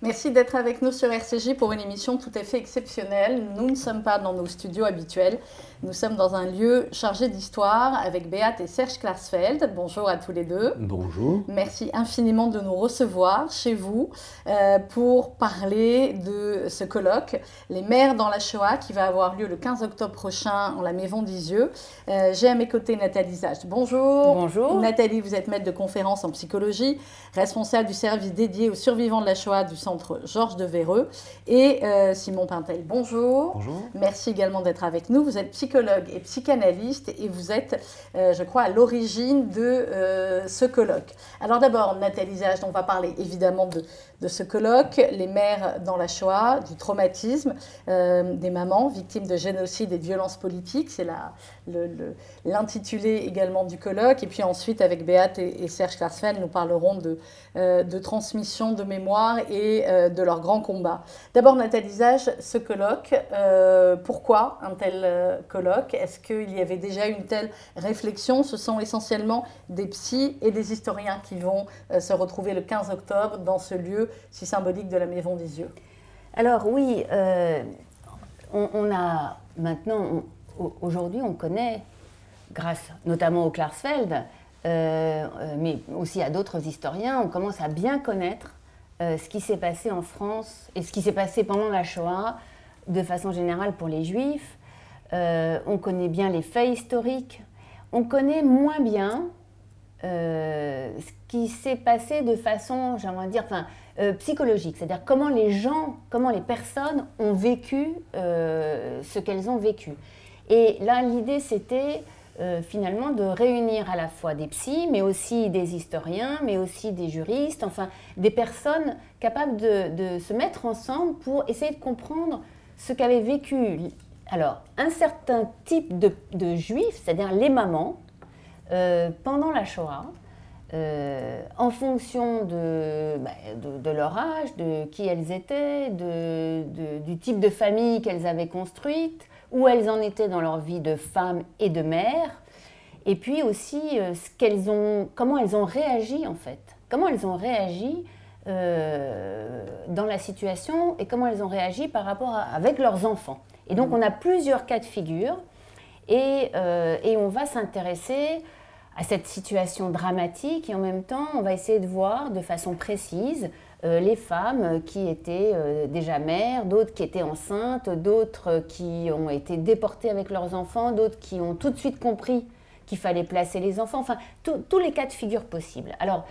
Merci d'être avec nous sur RCJ pour une émission tout à fait exceptionnelle. Nous ne sommes pas dans nos studios habituels. Nous sommes dans un lieu chargé d'histoire avec Béat et Serge Klarsfeld. Bonjour à tous les deux. Bonjour. Merci infiniment de nous recevoir chez vous euh, pour parler de ce colloque, Les mères dans la Shoah, qui va avoir lieu le 15 octobre prochain en la Maison d'Isieux. Euh, J'ai à mes côtés Nathalie Zach. Bonjour. Bonjour. Nathalie, vous êtes maître de conférence en psychologie, responsable du service dédié aux survivants de la Shoah du centre Georges de Véreux. Et euh, Simon Pintel, bonjour. Bonjour. Merci également d'être avec nous. Vous êtes psychologue et psychanalyste et vous êtes, euh, je crois, à l'origine de euh, ce colloque. Alors d'abord, Nathalie Zage, on va parler évidemment de, de, ce colloque, les mères dans la Shoah, du traumatisme, des mamans victimes de génocide et de violences politiques. C'est l'intitulé également du colloque. Et puis ensuite, avec Béat et, et Serge Klarsfeld, nous parlerons de, de transmission de mémoire et euh, de leur grand combat. D'abord, Nathalie Zage, ce colloque, euh, pourquoi un tel euh, colloque? Est-ce qu'il y avait déjà une telle réflexion? Ce sont essentiellement des psys et des historiens qui vont se retrouver le 15 octobre dans ce lieu si symbolique de la Maison des Yeux. Alors oui, on, a maintenant, aujourd'hui, on connaît, grâce notamment au Klarsfeld, mais aussi à d'autres historiens, on commence à bien connaître ce qui s'est passé en France et ce qui s'est passé pendant la Shoah, de façon générale pour les Juifs. Euh, on connaît bien les faits historiques. On connaît moins bien euh, ce qui s'est passé de façon, j'aimerais dire, enfin, euh, psychologique, c'est-à-dire comment les gens, comment les personnes ont vécu euh, ce qu'elles ont vécu. Et là, l'idée, c'était euh, finalement de réunir à la fois des psys, mais aussi des historiens, mais aussi des juristes, enfin, des personnes capables de, se mettre ensemble pour essayer de comprendre ce qu'avaient vécu, alors, un certain type de, juifs, c'est-à-dire les mamans, euh, pendant la Shoah, euh, en fonction de, bah, de, de, leur âge, de qui elles étaient, de, du type de famille qu'elles avaient construite, où elles en étaient dans leur vie de femme et de mère, et puis aussi euh, ce qu'elles ont, comment elles ont réagi en fait, comment elles ont réagi euh, dans la situation et comment elles ont réagi par rapport avec leurs enfants. Et donc on a plusieurs cas de figure et, euh, et on va s'intéresser à cette situation dramatique et en même temps on va essayer de voir de façon précise euh, les femmes qui étaient euh, déjà mères, d'autres qui étaient enceintes, d'autres qui ont été déportées avec leurs enfants, d'autres qui ont tout de suite compris qu'il fallait placer les enfants, enfin tous les cas de figure possibles. Alors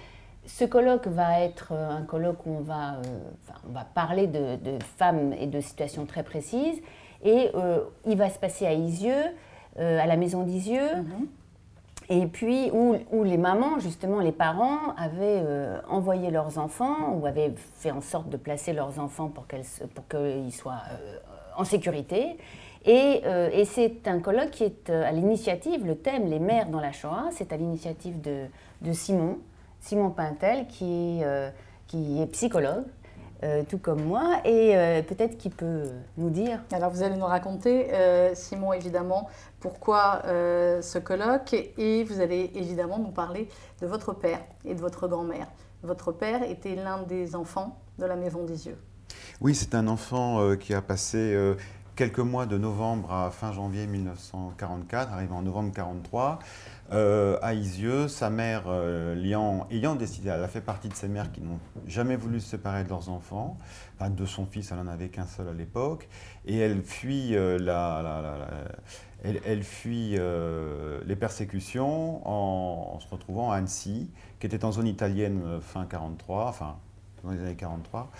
ce colloque va être un colloque où on va, euh, enfin, on va parler de, femmes et de situations très précises et euh, il va se passer à Isieux, euh, à la maison d'Isieux. -hmm. Et puis, où, les mamans, justement, les parents, avaient euh, envoyé leurs enfants ou avaient fait en sorte de placer leurs enfants pour qu'ils soient euh, en sécurité. Et, euh, et c'est un colloque qui est à l'initiative, le thème Les mères dans la Shoah, c'est à l'initiative de, Simon, Simon Pintel, qui est, psychologue. Tout comme moi, et peut-être qu'il peut nous dire. Alors vous allez nous raconter, Simon, évidemment, pourquoi ce colloque, et vous allez évidemment nous parler de votre père et de votre grand-mère. Votre père était l'un des enfants de la Maison des. Oui, c'est un enfant qui a passé quelques mois de novembre à fin janvier 1944, arrivé en novembre 1943. Euh, à Isieux, sa mère euh, ayant, décidé, elle a fait partie de ces mères qui n'ont jamais voulu se séparer de leurs enfants, de son fils, elle n'en avait qu'un seul à l'époque, et elle fuit, euh, la, elle, fuit euh, les persécutions en, se retrouvant à Annecy, qui était en zone italienne fin 43, enfin dans les années 43.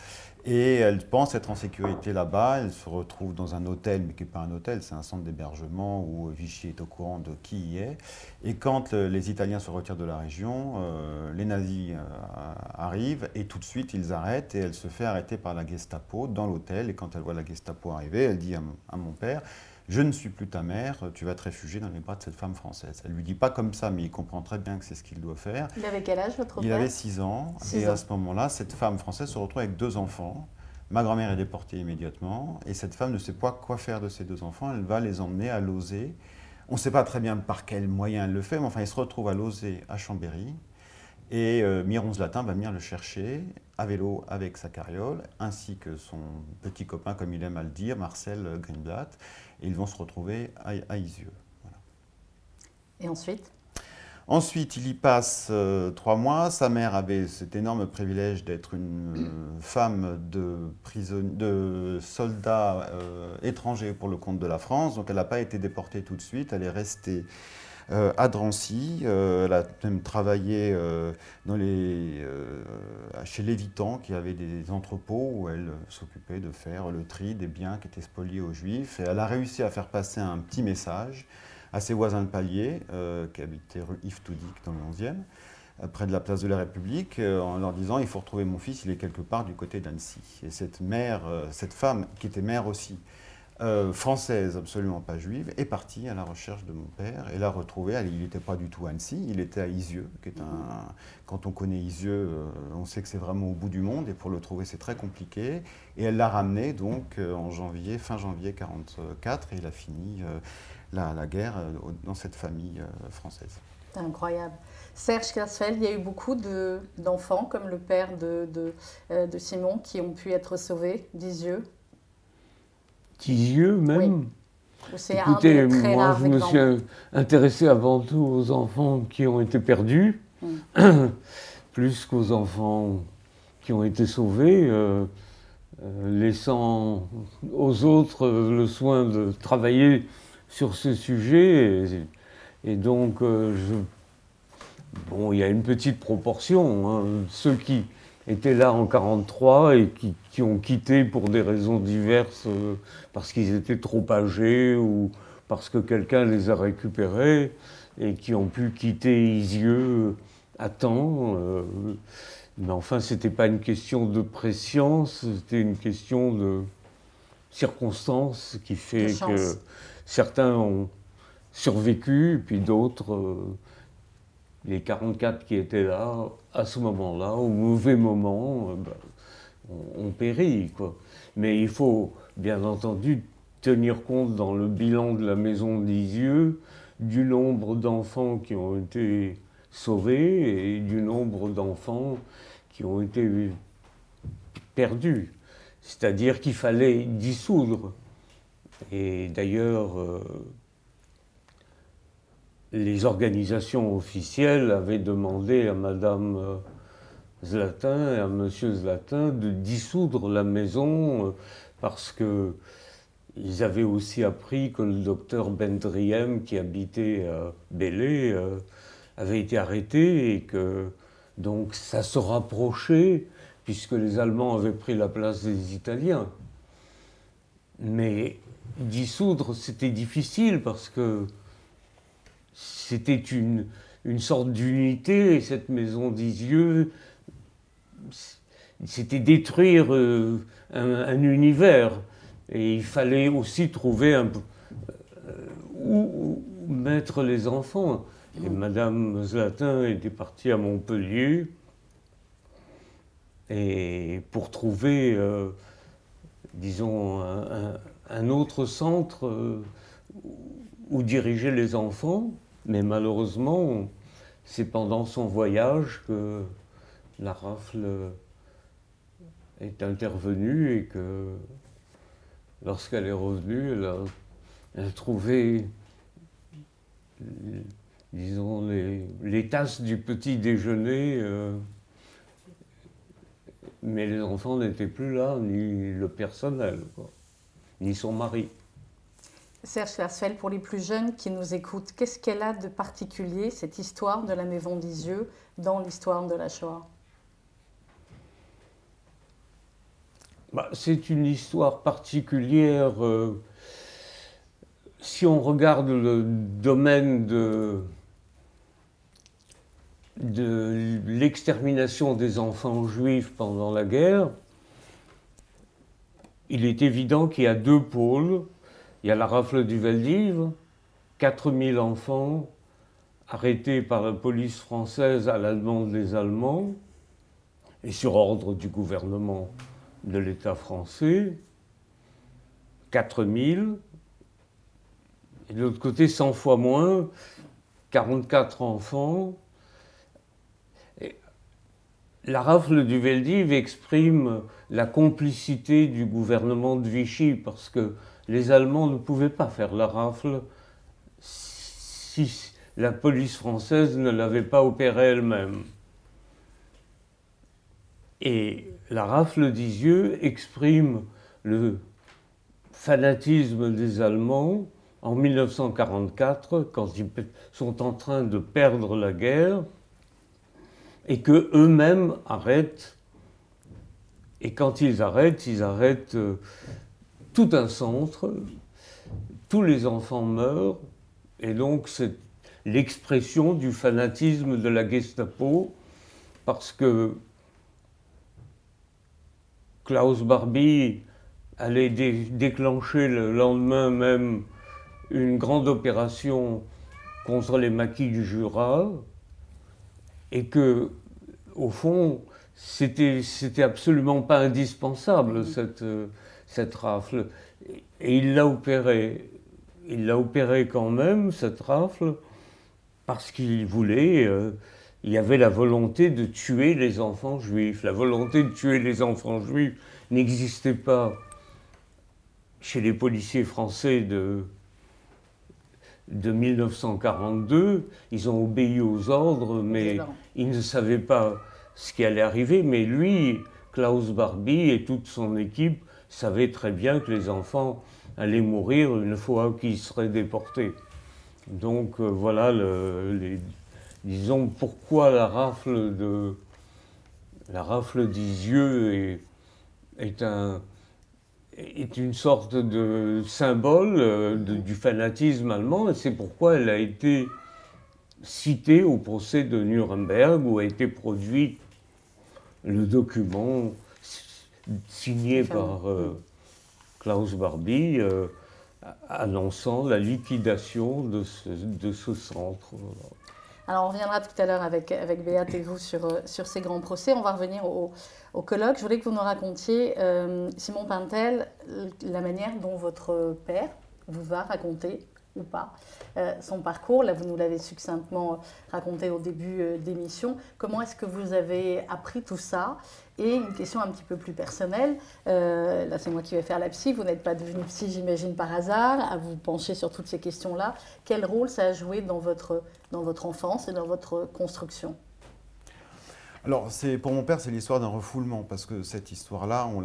Et elle pense être en sécurité là-bas. Elle se retrouve dans un hôtel, mais qui n'est pas un hôtel, c'est un centre d'hébergement où Vichy est au courant de qui y est. Et quand les Italiens se retirent de la région, euh, les nazis euh, arrivent et tout de suite ils arrêtent et elle se fait arrêter par la Gestapo dans l'hôtel. Et quand elle voit la Gestapo arriver, elle dit à mon père je ne suis plus ta mère, tu vas te réfugier dans les bras de cette femme française. Elle ne lui dit pas comme ça, mais il comprend très bien que c'est ce qu'il doit faire. Il avait quel âge, votre il père Il avait 6 ans. Six et ans. à ce moment-là, cette femme française se retrouve avec deux enfants. Ma grand-mère est déportée immédiatement. Et cette femme ne sait pas quoi faire de ces deux enfants. Elle va les emmener à Lausée. On ne sait pas très bien par quel moyen elle le fait, mais enfin, ils se retrouvent à Lausée, à Chambéry. Et euh, Miron Zlatin va venir le chercher à vélo avec sa carriole, ainsi que son petit copain, comme il aime à le dire, Marcel Greenblatt. Et ils vont se retrouver à, à Isieux. Et ensuite? Ensuite, il y passe euh, trois mois. Sa mère avait cet énorme privilège d'être une euh, femme de, de soldat euh, étranger pour le compte de la France. Donc, elle n'a pas été déportée tout de suite. Elle est restée à Drancy. elle a même travaillé les, chez Lévitan, qui avait des entrepôts où elle s'occupait de faire le tri des biens qui étaient spoliés aux Juifs. Et elle a réussi à faire passer un petit message à ses voisins de palier, euh, qui habitaient rue Yves Toudic dans le 11e, euh, près de la place de la République, euh, en leur disant il faut retrouver mon fils, il est quelque part du côté d'Annecy. Et cette mère, cette femme, qui était mère aussi, française, absolument pas juive, est partie à la recherche de mon père et l'a retrouvé. Il n'était pas du tout à Annecy, il était à Isieux, qui est un. Quand on connaît Isieux, on sait que c'est vraiment au bout du monde et pour le trouver c'est très compliqué. Et elle l'a ramené donc en janvier, fin janvier 44 et il a fini la, guerre euh, dans cette famille euh, française. Incroyable. Serge Kersfeld, il y a eu beaucoup d'enfants, comme le père de, euh, de, Simon, qui ont pu être sauvés, d'Isieux. D'Isieux même Écoutez, moi je me suis intéressé avant tout aux enfants qui ont été perdus, hmm. plus qu'aux enfants qui ont été sauvés, laissant aux autres le soin de travailler sur ce sujet. Et, donc, euh, bon, il y a une petite proportion. Hein. Ceux qui étaient là en 1943 et qui, ont quitté pour des raisons diverses, euh, parce qu'ils étaient trop âgés ou parce que quelqu'un les a récupérés et qui ont pu quitter Isieux à temps. Euh, mais enfin, ce n'était pas une question de préscience, c'était une question de circonstance qui fait que Certains ont survécu, puis d'autres, euh, les 44 qui étaient là, à ce moment-là, au mauvais moment, euh, ben, ont, péri. Quoi. Mais il faut, bien entendu, tenir compte dans le bilan de la maison d'Isieux du nombre d'enfants qui ont été sauvés et du nombre d'enfants qui ont été perdus. C'est-à-dire qu'il fallait dissoudre et d'ailleurs, euh, les organisations officielles avaient demandé à Madame euh, Zlatin à Monsieur Zlatin de dissoudre la maison euh, parce que ils avaient aussi appris que le docteur Bendriem, qui habitait à Bélé, avait été arrêté et que donc ça se rapprochait puisque les Allemands avaient pris la place des Italiens. Mais dissoudre, c'était difficile parce que c'était une, une sorte d'unité, et cette maison d'Isieux, c'était détruire euh, un, univers. Et il fallait aussi trouver euh, où, mettre les enfants. Et Madame Zlatin était partie à Montpellier et pour trouver, euh, disons, un, autre centre où diriger les enfants, mais malheureusement, c'est pendant son voyage que la rafle est intervenue et que lorsqu'elle est revenue, elle a, trouvé, disons, les, tasses du petit déjeuner. Euh, mais les enfants n'étaient plus là, ni le personnel ni son mari. Serge Schwarzfeld, pour les plus jeunes qui nous écoutent, qu'est-ce qu'elle a de particulier, cette histoire de la Maison d'Isieux, dans l'histoire de la Shoah? Bah, C'est une histoire particulière. Euh, si on regarde le domaine de, l'extermination des enfants juifs pendant la guerre, il est évident qu'il y a deux pôles. Il y a la rafle du Veldiv, 4000 enfants arrêtés par la police française à la demande des Allemands et sur ordre du gouvernement de l'État français. 4000. Et de l'autre côté, 100 fois moins, 44 enfants. la rafle du Veldiv exprime la complicité du gouvernement de Vichy parce que les Allemands ne pouvaient pas faire la rafle si la police française ne l'avait pas opérée elle-même. Et la rafle d'Isieux exprime le fanatisme des Allemands en 1944, quand ils sont en train de perdre la guerre, et que eux-mêmes arrêtent. Et quand ils arrêtent, ils arrêtent euh, tout un centre, tous les enfants meurent, et donc c'est l'expression du fanatisme de la Gestapo, parce que Klaus Barbie allait déclencher le lendemain même une grande opération contre les maquis du Jura, et que, au fond, c'était, c'était absolument pas indispensable, cette, cette rafle. Et il l'a opéré. Il l'a opéré quand même, cette rafle, parce qu'il voulait. Euh, il y avait la volonté de tuer les enfants juifs. La volonté de tuer les enfants juifs n'existait pas chez les policiers français de, de 1942. Ils ont obéi aux ordres, mais ils ne savaient pas ce qui allait arriver. Mais lui, Klaus Barbie et toute son équipe savaient très bien que les enfants allaient mourir une fois qu'ils seraient déportés. Donc euh, voilà, les, disons, pourquoi la rafle de la rafle d'Isieux est, est un, est une sorte de symbole euh, du fanatisme allemand et c'est pourquoi elle a été citée au procès de Nuremberg où a été produit le document signé par euh, Klaus Barbie euh, annonçant la liquidation de ce, de ce centre. Alors on reviendra tout à l'heure avec, avec Béat et vous sur, sur ces grands procès. On va revenir au, colloque, je voulais que vous nous racontiez, euh, Simon Pintel, la manière dont votre père vous va raconter ou pas euh, son parcours. Là, vous nous l'avez succinctement raconté au début euh, d'émission. Comment est-ce que vous avez appris tout ça? Et une question un petit peu plus personnelle. là, c'est moi qui vais faire la psy. Vous n'êtes pas devenu psy, j'imagine, par hasard, à vous pencher sur toutes ces questions-là. Quel rôle ça a joué dans votre, dans votre enfance et dans votre construction? Alors, pour mon père, c'est l'histoire d'un refoulement, parce que cette histoire-là, on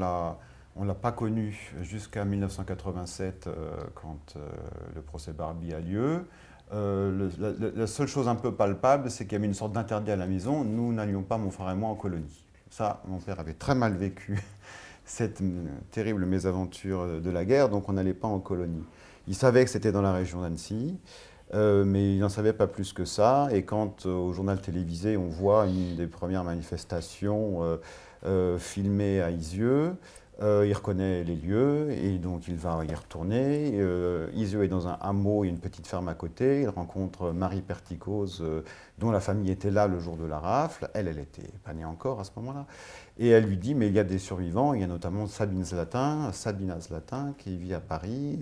on l'a pas connue jusqu'à 1987, euh, quand euh, le procès Barbie a lieu. Euh, la, seule chose un peu palpable, c'est qu'il y avait une sorte d'interdit à la maison. Nous n'allions pas, mon frère et moi, en colonie. Ça, mon père avait très mal vécu cette terrible mésaventure de la guerre, donc on n'allait pas en colonie. Il savait que c'était dans la région d'Annecy. Euh, mais il n'en savait pas plus que ça. Et quand euh, au journal télévisé, on voit une des premières manifestations euh, filmées à Isieux, il reconnaît les lieux et donc il va y retourner. Isieux est dans un hameau, il y a une petite ferme à côté. Il rencontre Marie Perticose, dont la famille était là le jour de la rafle. Elle, elle était pas née encore à ce moment-là. Et elle lui dit, mais il y a des survivants, il y a notamment Sabine Zlatin, Sabina Zlatin, qui vit à Paris,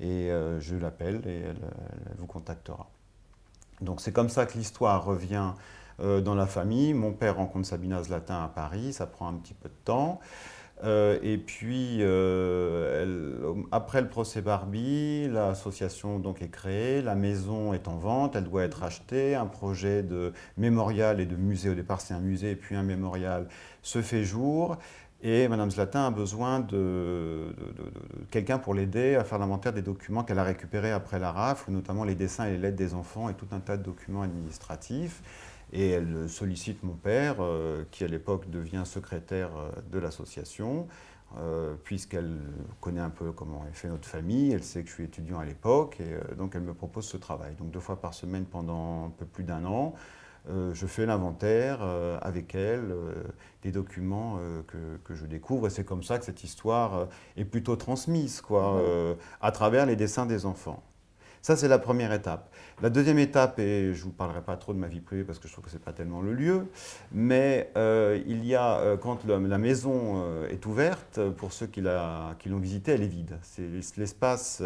et euh, je l'appelle et elle, vous contactera. Donc c'est comme ça que l'histoire revient euh, dans la famille. Mon père rencontre Sabina Zlatin à Paris, ça prend un petit peu de temps. Euh, et puis, après le procès Barbie, l'association donc est créée, la maison est en vente, elle doit être achetée, un projet de mémorial et de musée, au départ c'est un musée, puis un mémorial, se fait jour. Et Mme Zlatin a besoin de, quelqu'un pour l'aider à faire l'inventaire des documents qu'elle a récupérés après la rafle, notamment les dessins et les lettres des enfants et tout un tas de documents administratifs. Et elle sollicite mon père, euh, qui à l'époque devient secrétaire euh, de l'association, euh, puisqu'elle connaît un peu comment est fait notre famille, elle sait que je suis étudiant à l'époque, et donc elle me propose ce travail. Donc deux fois par semaine pendant un peu plus d'un an. Je fais l'inventaire avec elle des documents que, je découvre. Et c'est comme ça que cette histoire est plutôt transmise, quoi, à travers les dessins des enfants. Ça, c'est la première étape. La deuxième étape, et je ne vous parlerai pas trop de ma vie privée parce que je trouve que ce n'est pas tellement le lieu, mais il y a, quand la, maison est ouverte, pour ceux qui l'ont visitée, elle est vide. C'est l'espace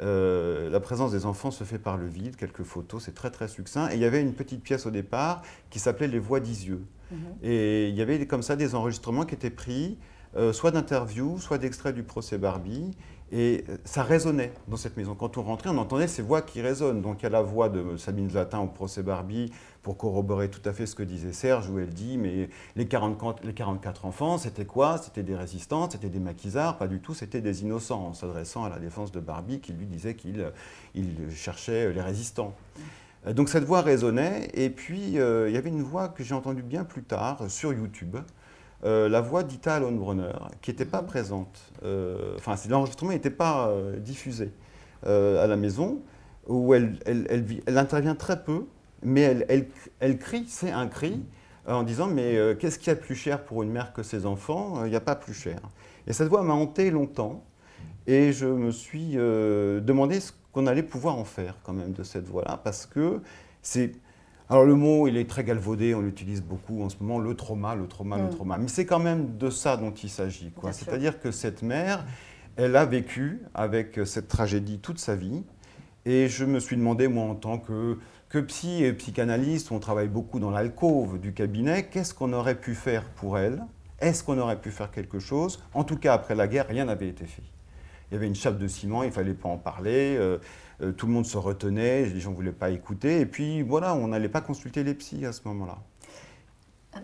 euh, la présence des enfants se fait par le vide, quelques photos, c'est très très succinct. Et il y avait une petite pièce au départ qui s'appelait Les Voix d'Isieux. Et il y avait comme ça des enregistrements qui étaient pris, soit d'interviews, soit d'extraits du procès Barbie. Et ça résonnait dans cette maison. Quand on rentrait, on entendait ces voix qui résonnent. Donc il y a la voix de Sabine Zatin au procès Barbie pour corroborer tout à fait ce que disait Serge, où elle dit Mais les 44, les 44 enfants, c'était quoi? C'était des résistants, c'était des maquisards? Pas du tout, c'était des innocents, en s'adressant à la défense de Barbie qui lui disait qu'il il cherchait les résistants. Donc cette voix résonnait. Et puis euh, il y avait une voix que j'ai entendue bien plus tard sur YouTube. Euh, la voix d'Ita Lohnbrunner, qui n'était pas présente. Euh, enfin, l'enregistrement n'était pas euh, diffusé à la maison, où elle, elle, intervient très peu, mais elle, crie, c'est un cri, en disant Mais qu'est-ce qu'il y a plus cher pour une mère que ses enfants? Il n'y a pas plus cher. Et cette voix m'a hanté longtemps, et je me suis demandé ce qu'on allait pouvoir en faire quand même de cette voix-là, parce que c'est alors le mot, il est très galvaudé, on l'utilise beaucoup en ce moment, le trauma, le trauma, le mm. trauma. Mais c'est quand même de ça dont il s'agit. C'est-à-dire que cette mère, elle a vécu avec cette tragédie toute sa vie. Et je me suis demandé, moi, en tant que, que psy et psychanalyste, on travaille beaucoup dans l'alcôve du cabinet, qu'est-ce qu'on aurait pu faire pour elle? Est-ce qu'on aurait pu faire quelque chose? En tout cas, après la guerre, rien n'avait été fait. Il y avait une chape de ciment, il ne fallait pas en parler. Euh, euh, tout le monde se retenait, les gens ne voulaient pas écouter. Et puis voilà, on n'allait pas consulter les psys à ce moment-là.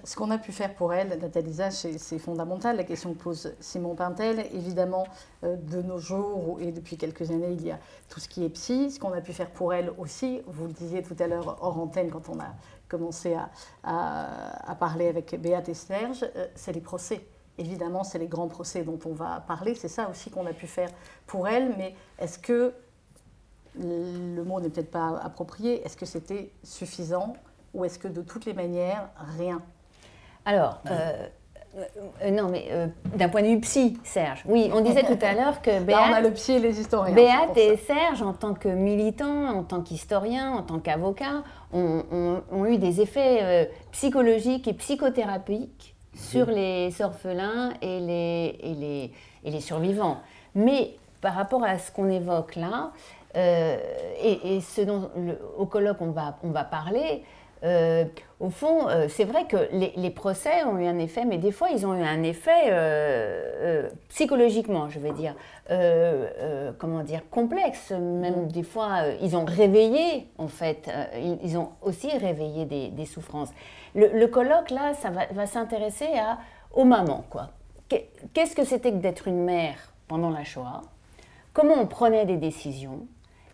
Ce qu'on a pu faire pour elle, Nathalie c'est fondamental. La question que pose Simon Pintel, évidemment, euh, de nos jours et depuis quelques années, il y a tout ce qui est psy. Ce qu'on a pu faire pour elle aussi, vous le disiez tout à l'heure hors antenne quand on a commencé à, parler avec Béat et Serge, euh, c'est les procès. Évidemment, c'est les grands procès dont on va parler. C'est ça aussi qu'on a pu faire pour elle. Mais est-ce que le mot n'est peut-être pas approprié, est-ce que c'était suffisant ou est-ce que de toutes les manières, rien? Alors, euh, euh, non, mais euh, d'un point de vue psy, Serge. Oui, on disait tout à l'heure que Béat, on a le psy et les historiens. Béat et Serge, en tant que militants, en tant qu'historiens, en tant qu'avocats, ont, eu des effets psychologiques et psychothérapeutiques sur les orphelins et les, et les, et les survivants. Mais par rapport à ce qu'on évoque là, euh, et, ce dont au colloque on va, on va parler, euh, au fond, euh, c'est vrai que les, procès ont eu un effet, mais des fois, ils ont eu un effet psychologiquement, je veux dire, comment dire, complexe. Même mm. des fois, ils ont réveillé, en fait, ils, ont aussi réveillé des, souffrances. Le, colloque, là, ça va, va s'intéresser aux mamans, quoi. Qu'est-ce que c'était que d'être une mère pendant la Shoah? Comment on prenait des décisions?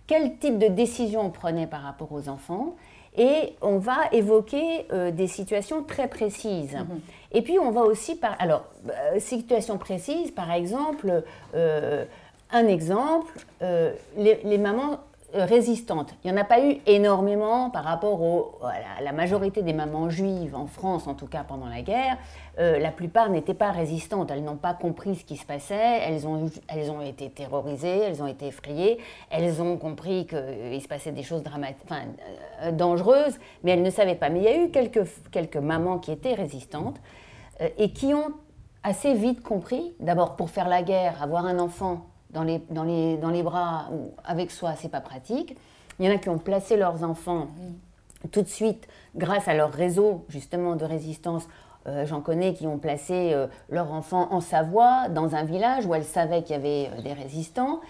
Quel type de décision on prenait par rapport aux enfants. Et on va évoquer euh, des situations très précises. Mhm. Et puis on va aussi par... Alors, euh, situation précise, par exemple, euh, un exemple, les, les, mamans euh, résistantes. Il n'y en a pas eu énormément par rapport à la majorité des mamans juives en France, en tout cas pendant la guerre. Euh, la plupart n'étaient pas résistantes, elles n'ont pas compris ce qui se passait, elles ont, elles ont été terrorisées, elles ont été effrayées, elles ont compris qu'il se passait des choses enfin, euh, dangereuses, mais elles ne savaient pas. Mais il y a eu quelques, quelques mamans qui étaient résistantes et qui ont assez vite compris, d'abord pour faire la guerre, avoir un enfant, dans les, dans les, dans les bras ou avec soi, c'est pas pratique. Il y en a qui ont placé leurs enfants tout de suite grâce à leur réseau justement de résistance. Euh, j'en connais qui ont placé euh, leur enfant en Savoie, dans un village où elles savaient qu'il y avait euh, des résistants.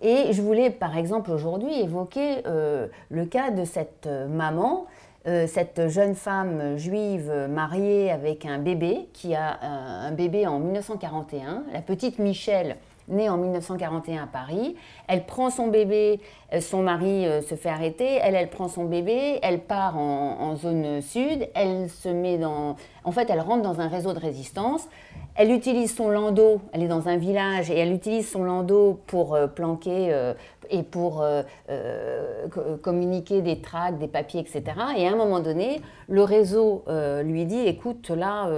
Et je voulais par exemple aujourd'hui évoquer le cas de cette maman, cette jeune femme juive mariée avec un bébé qui a un bébé en 1941, la petite Michelle née en 1941 à Paris. Elle prend son bébé, euh, son mari euh, se fait arrêter, elle, elle prend son bébé, elle part en, zone sud, elle se met dans... En fait, elle rentre dans un réseau de résistance. Elle utilise son landau, elle est dans un village et elle utilise son landau pour euh, planquer et pour communiquer des tracts, des papiers, etc. Et à un moment donné, le réseau lui dit, écoute, là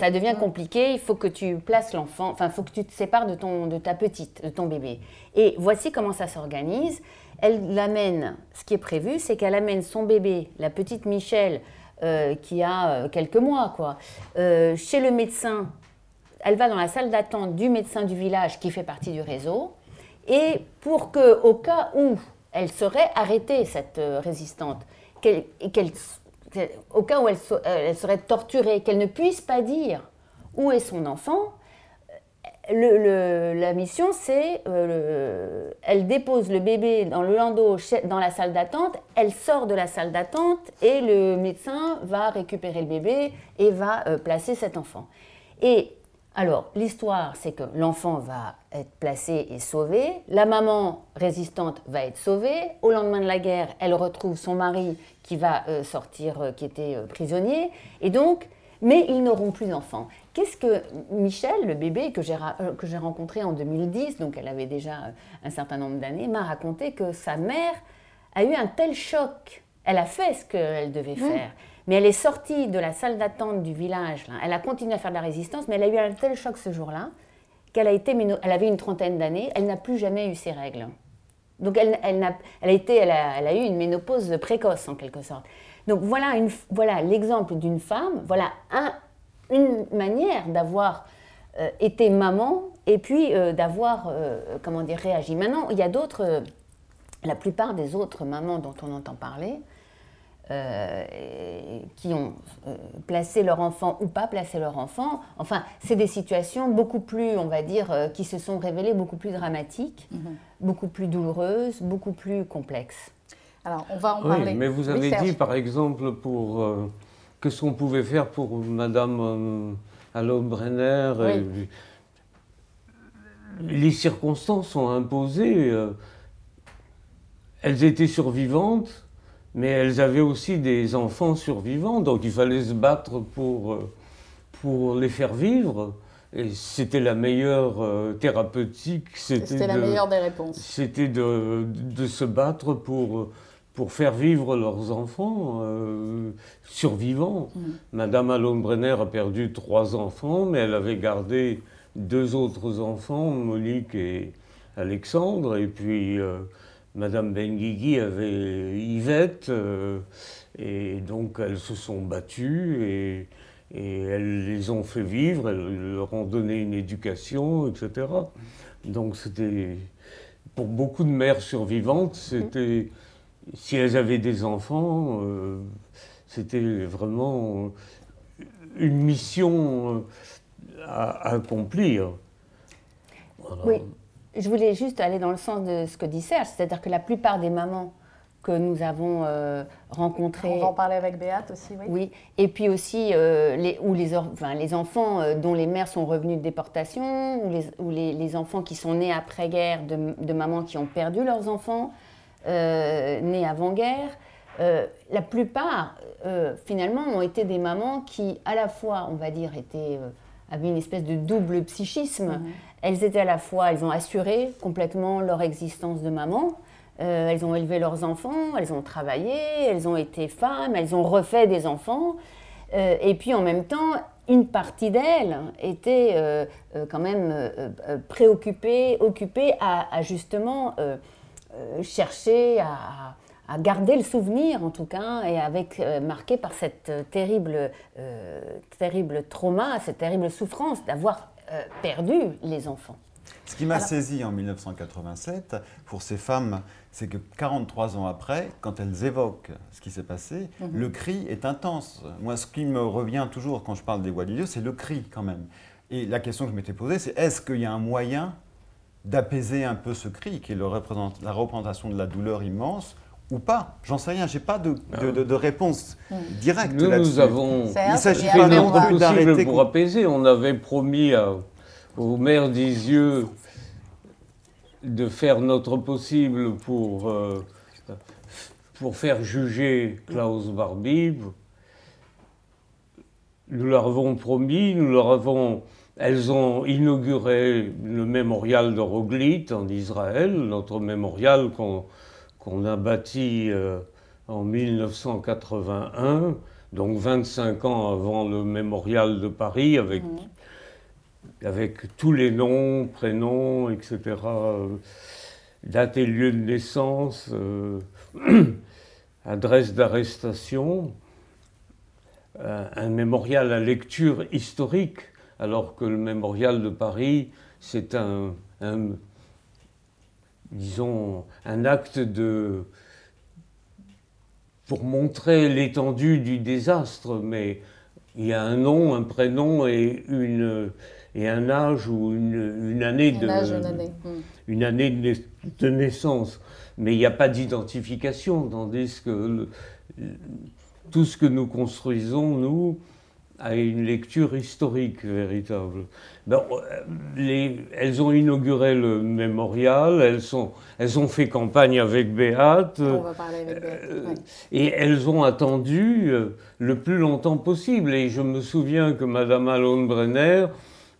ça, devient compliqué, il faut que tu places l'enfant, enfin, il faut que tu te sépares de, ton, de ta petite, de ton bébé. Et voici comment ça s'organise. Elle l'amène, ce qui est prévu, c'est qu'elle amène son bébé, la petite Michelle, euh, qui a euh, quelques mois, quoi, euh, chez le médecin. Elle va dans la salle d'attente du médecin du village qui fait partie du réseau. Et pour que, au cas où elle serait arrêtée, cette résistante, qu'elle au cas où elle, elle serait torturée, qu'elle ne puisse pas dire où est son enfant, le, la mission, c'est euh, elle dépose le bébé dans le landau dans la salle d'attente, elle sort de la salle d'attente et le médecin va récupérer le bébé et va euh, placer cet enfant. Et alors, l'histoire, c'est que l'enfant va être placé et sauvé, la maman résistante va être sauvée, au lendemain de la guerre, elle retrouve son mari qui va euh, sortir, qui était prisonnier, et donc, mais ils n'auront plus d'enfants. Qu'est-ce que Michel, le bébé que j'ai, euh, que j'ai rencontré en 2010, donc elle avait déjà euh, un certain nombre d'années, m'a raconté que sa mère a eu un tel choc. Elle a fait ce qu'elle devait faire. Mais elle est sortie de la salle d'attente du village. Elle a continué à faire de la résistance, mais elle a eu un tel choc ce jour-là qu'elle a été, elle avait une trentaine d'années. Elle n'a plus jamais eu ses règles. Donc elle, elle, a, été, elle, a, elle a eu une ménopause précoce en quelque sorte. Donc voilà, une, voilà l'exemple d'une femme, voilà un, une manière d'avoir euh, été maman et puis euh, d'avoir, euh, comment dire, réagi. Maintenant, il y a d'autres, la plupart des autres mamans dont on entend parler, qui ont placé leur enfant ou pas placé leur enfant, enfin, c'est des situations beaucoup plus, on va dire, qui se sont révélées beaucoup plus dramatiques, mhm. beaucoup plus douloureuses, beaucoup plus complexes. Alors, on va en oui, parler. Mais vous avez dit, par exemple, pour Qu'est-ce qu'on pouvait faire pour Madame euh, Alon Brenner Les circonstances ont imposé. Euh, elles étaient survivantes, mais elles avaient aussi des enfants survivants, donc il fallait se battre pour, euh, pour les faire vivre. Et c'était la meilleure thérapeutique. C'était la meilleure des réponses. C'était de, de, se battre pour pour faire vivre leurs enfants euh, survivants. Mm. Madame Alon a perdu trois enfants, mais elle avait gardé deux autres enfants, Monique et Alexandre, et puis euh, Madame Benguigui avait Yvette, euh, et donc elles se sont battues et, et, elles les ont fait vivre, elles leur ont donné une éducation, etc. Donc c'était, pour beaucoup de mères survivantes, c'était si elles avaient des enfants, euh, c'était vraiment une mission euh, à, accomplir. Oui, je voulais juste aller dans le sens de ce que dit Serge, c'est-à-dire que la plupart des mamans que nous avons euh, rencontrées... On va en parler avec Béate aussi, oui. Oui, et puis aussi les, ou les, enfin, les enfants dont les mères sont revenues de déportation, ou les, ou les, enfants qui sont nés après-guerre de, de mamans qui ont perdu leurs enfants, euh, nées avant-guerre, euh, la plupart, euh, finalement, ont été des mamans qui, à la fois, on va dire, étaient, avaient une espèce de double psychisme. Mhm. Elles étaient à la fois, elles ont assuré complètement leur existence de maman, elles ont élevé leurs enfants, elles ont travaillé, elles ont été femmes, elles ont refait des enfants. et puis en même temps, une partie d'elles était quand même préoccupée, occupée à justement euh, chercher à, garder le souvenir en tout cas et avec euh, marqué par cette euh, terrible, terrible trauma, cette terrible souffrance d'avoir perdu les enfants. Ce qui m'a saisi en 1987 pour ces femmes, c'est que 43 ans après, quand elles évoquent ce qui s'est passé, mhm. le cri est intense. Moi, ce qui me revient toujours quand je parle des voix Dieu, c'est le cri quand même. Et la question que je m'étais posée, c'est est-ce qu'il y a un moyen d'apaiser un peu ce cri, qui est le la représentation de la douleur immense, ou pas J'en sais rien, j'ai pas de, de, réponse hmm. directe nous, là-dessus. Nous avons Il s'agit pas notre possible pour apaiser. On avait promis au maire d'Isieux de faire notre possible pour, euh, pour faire juger Klaus Barbie. Nous leur avons promis, nous leur avons elles ont inauguré le mémorial de Roglit en Israël, notre mémorial qu'on a bâti euh, en 1981, donc 25 ans avant le mémorial de Paris, avec, mhm. avec tous les noms, prénoms, etc., euh, date et lieu de naissance, euh, adresse d'arrestation, un mémorial à lecture historique alors que le mémorial de Paris, c'est un, disons, un acte de, pour montrer l'étendue du désastre, mais il y a un nom, un prénom et, une, et un âge ou une, une année, de, hmm. une année de, naissance. Mais il n'y a pas d'identification, tandis que tout ce que nous construisons, nous, a une lecture historique véritable. Ben, les, elles ont inauguré le mémorial, elles, sont, elles ont fait campagne avec Béate. On va parler avec Béate. Euh, et elles ont attendu euh, le plus longtemps possible. Et je me souviens que Madame Alone Brenner,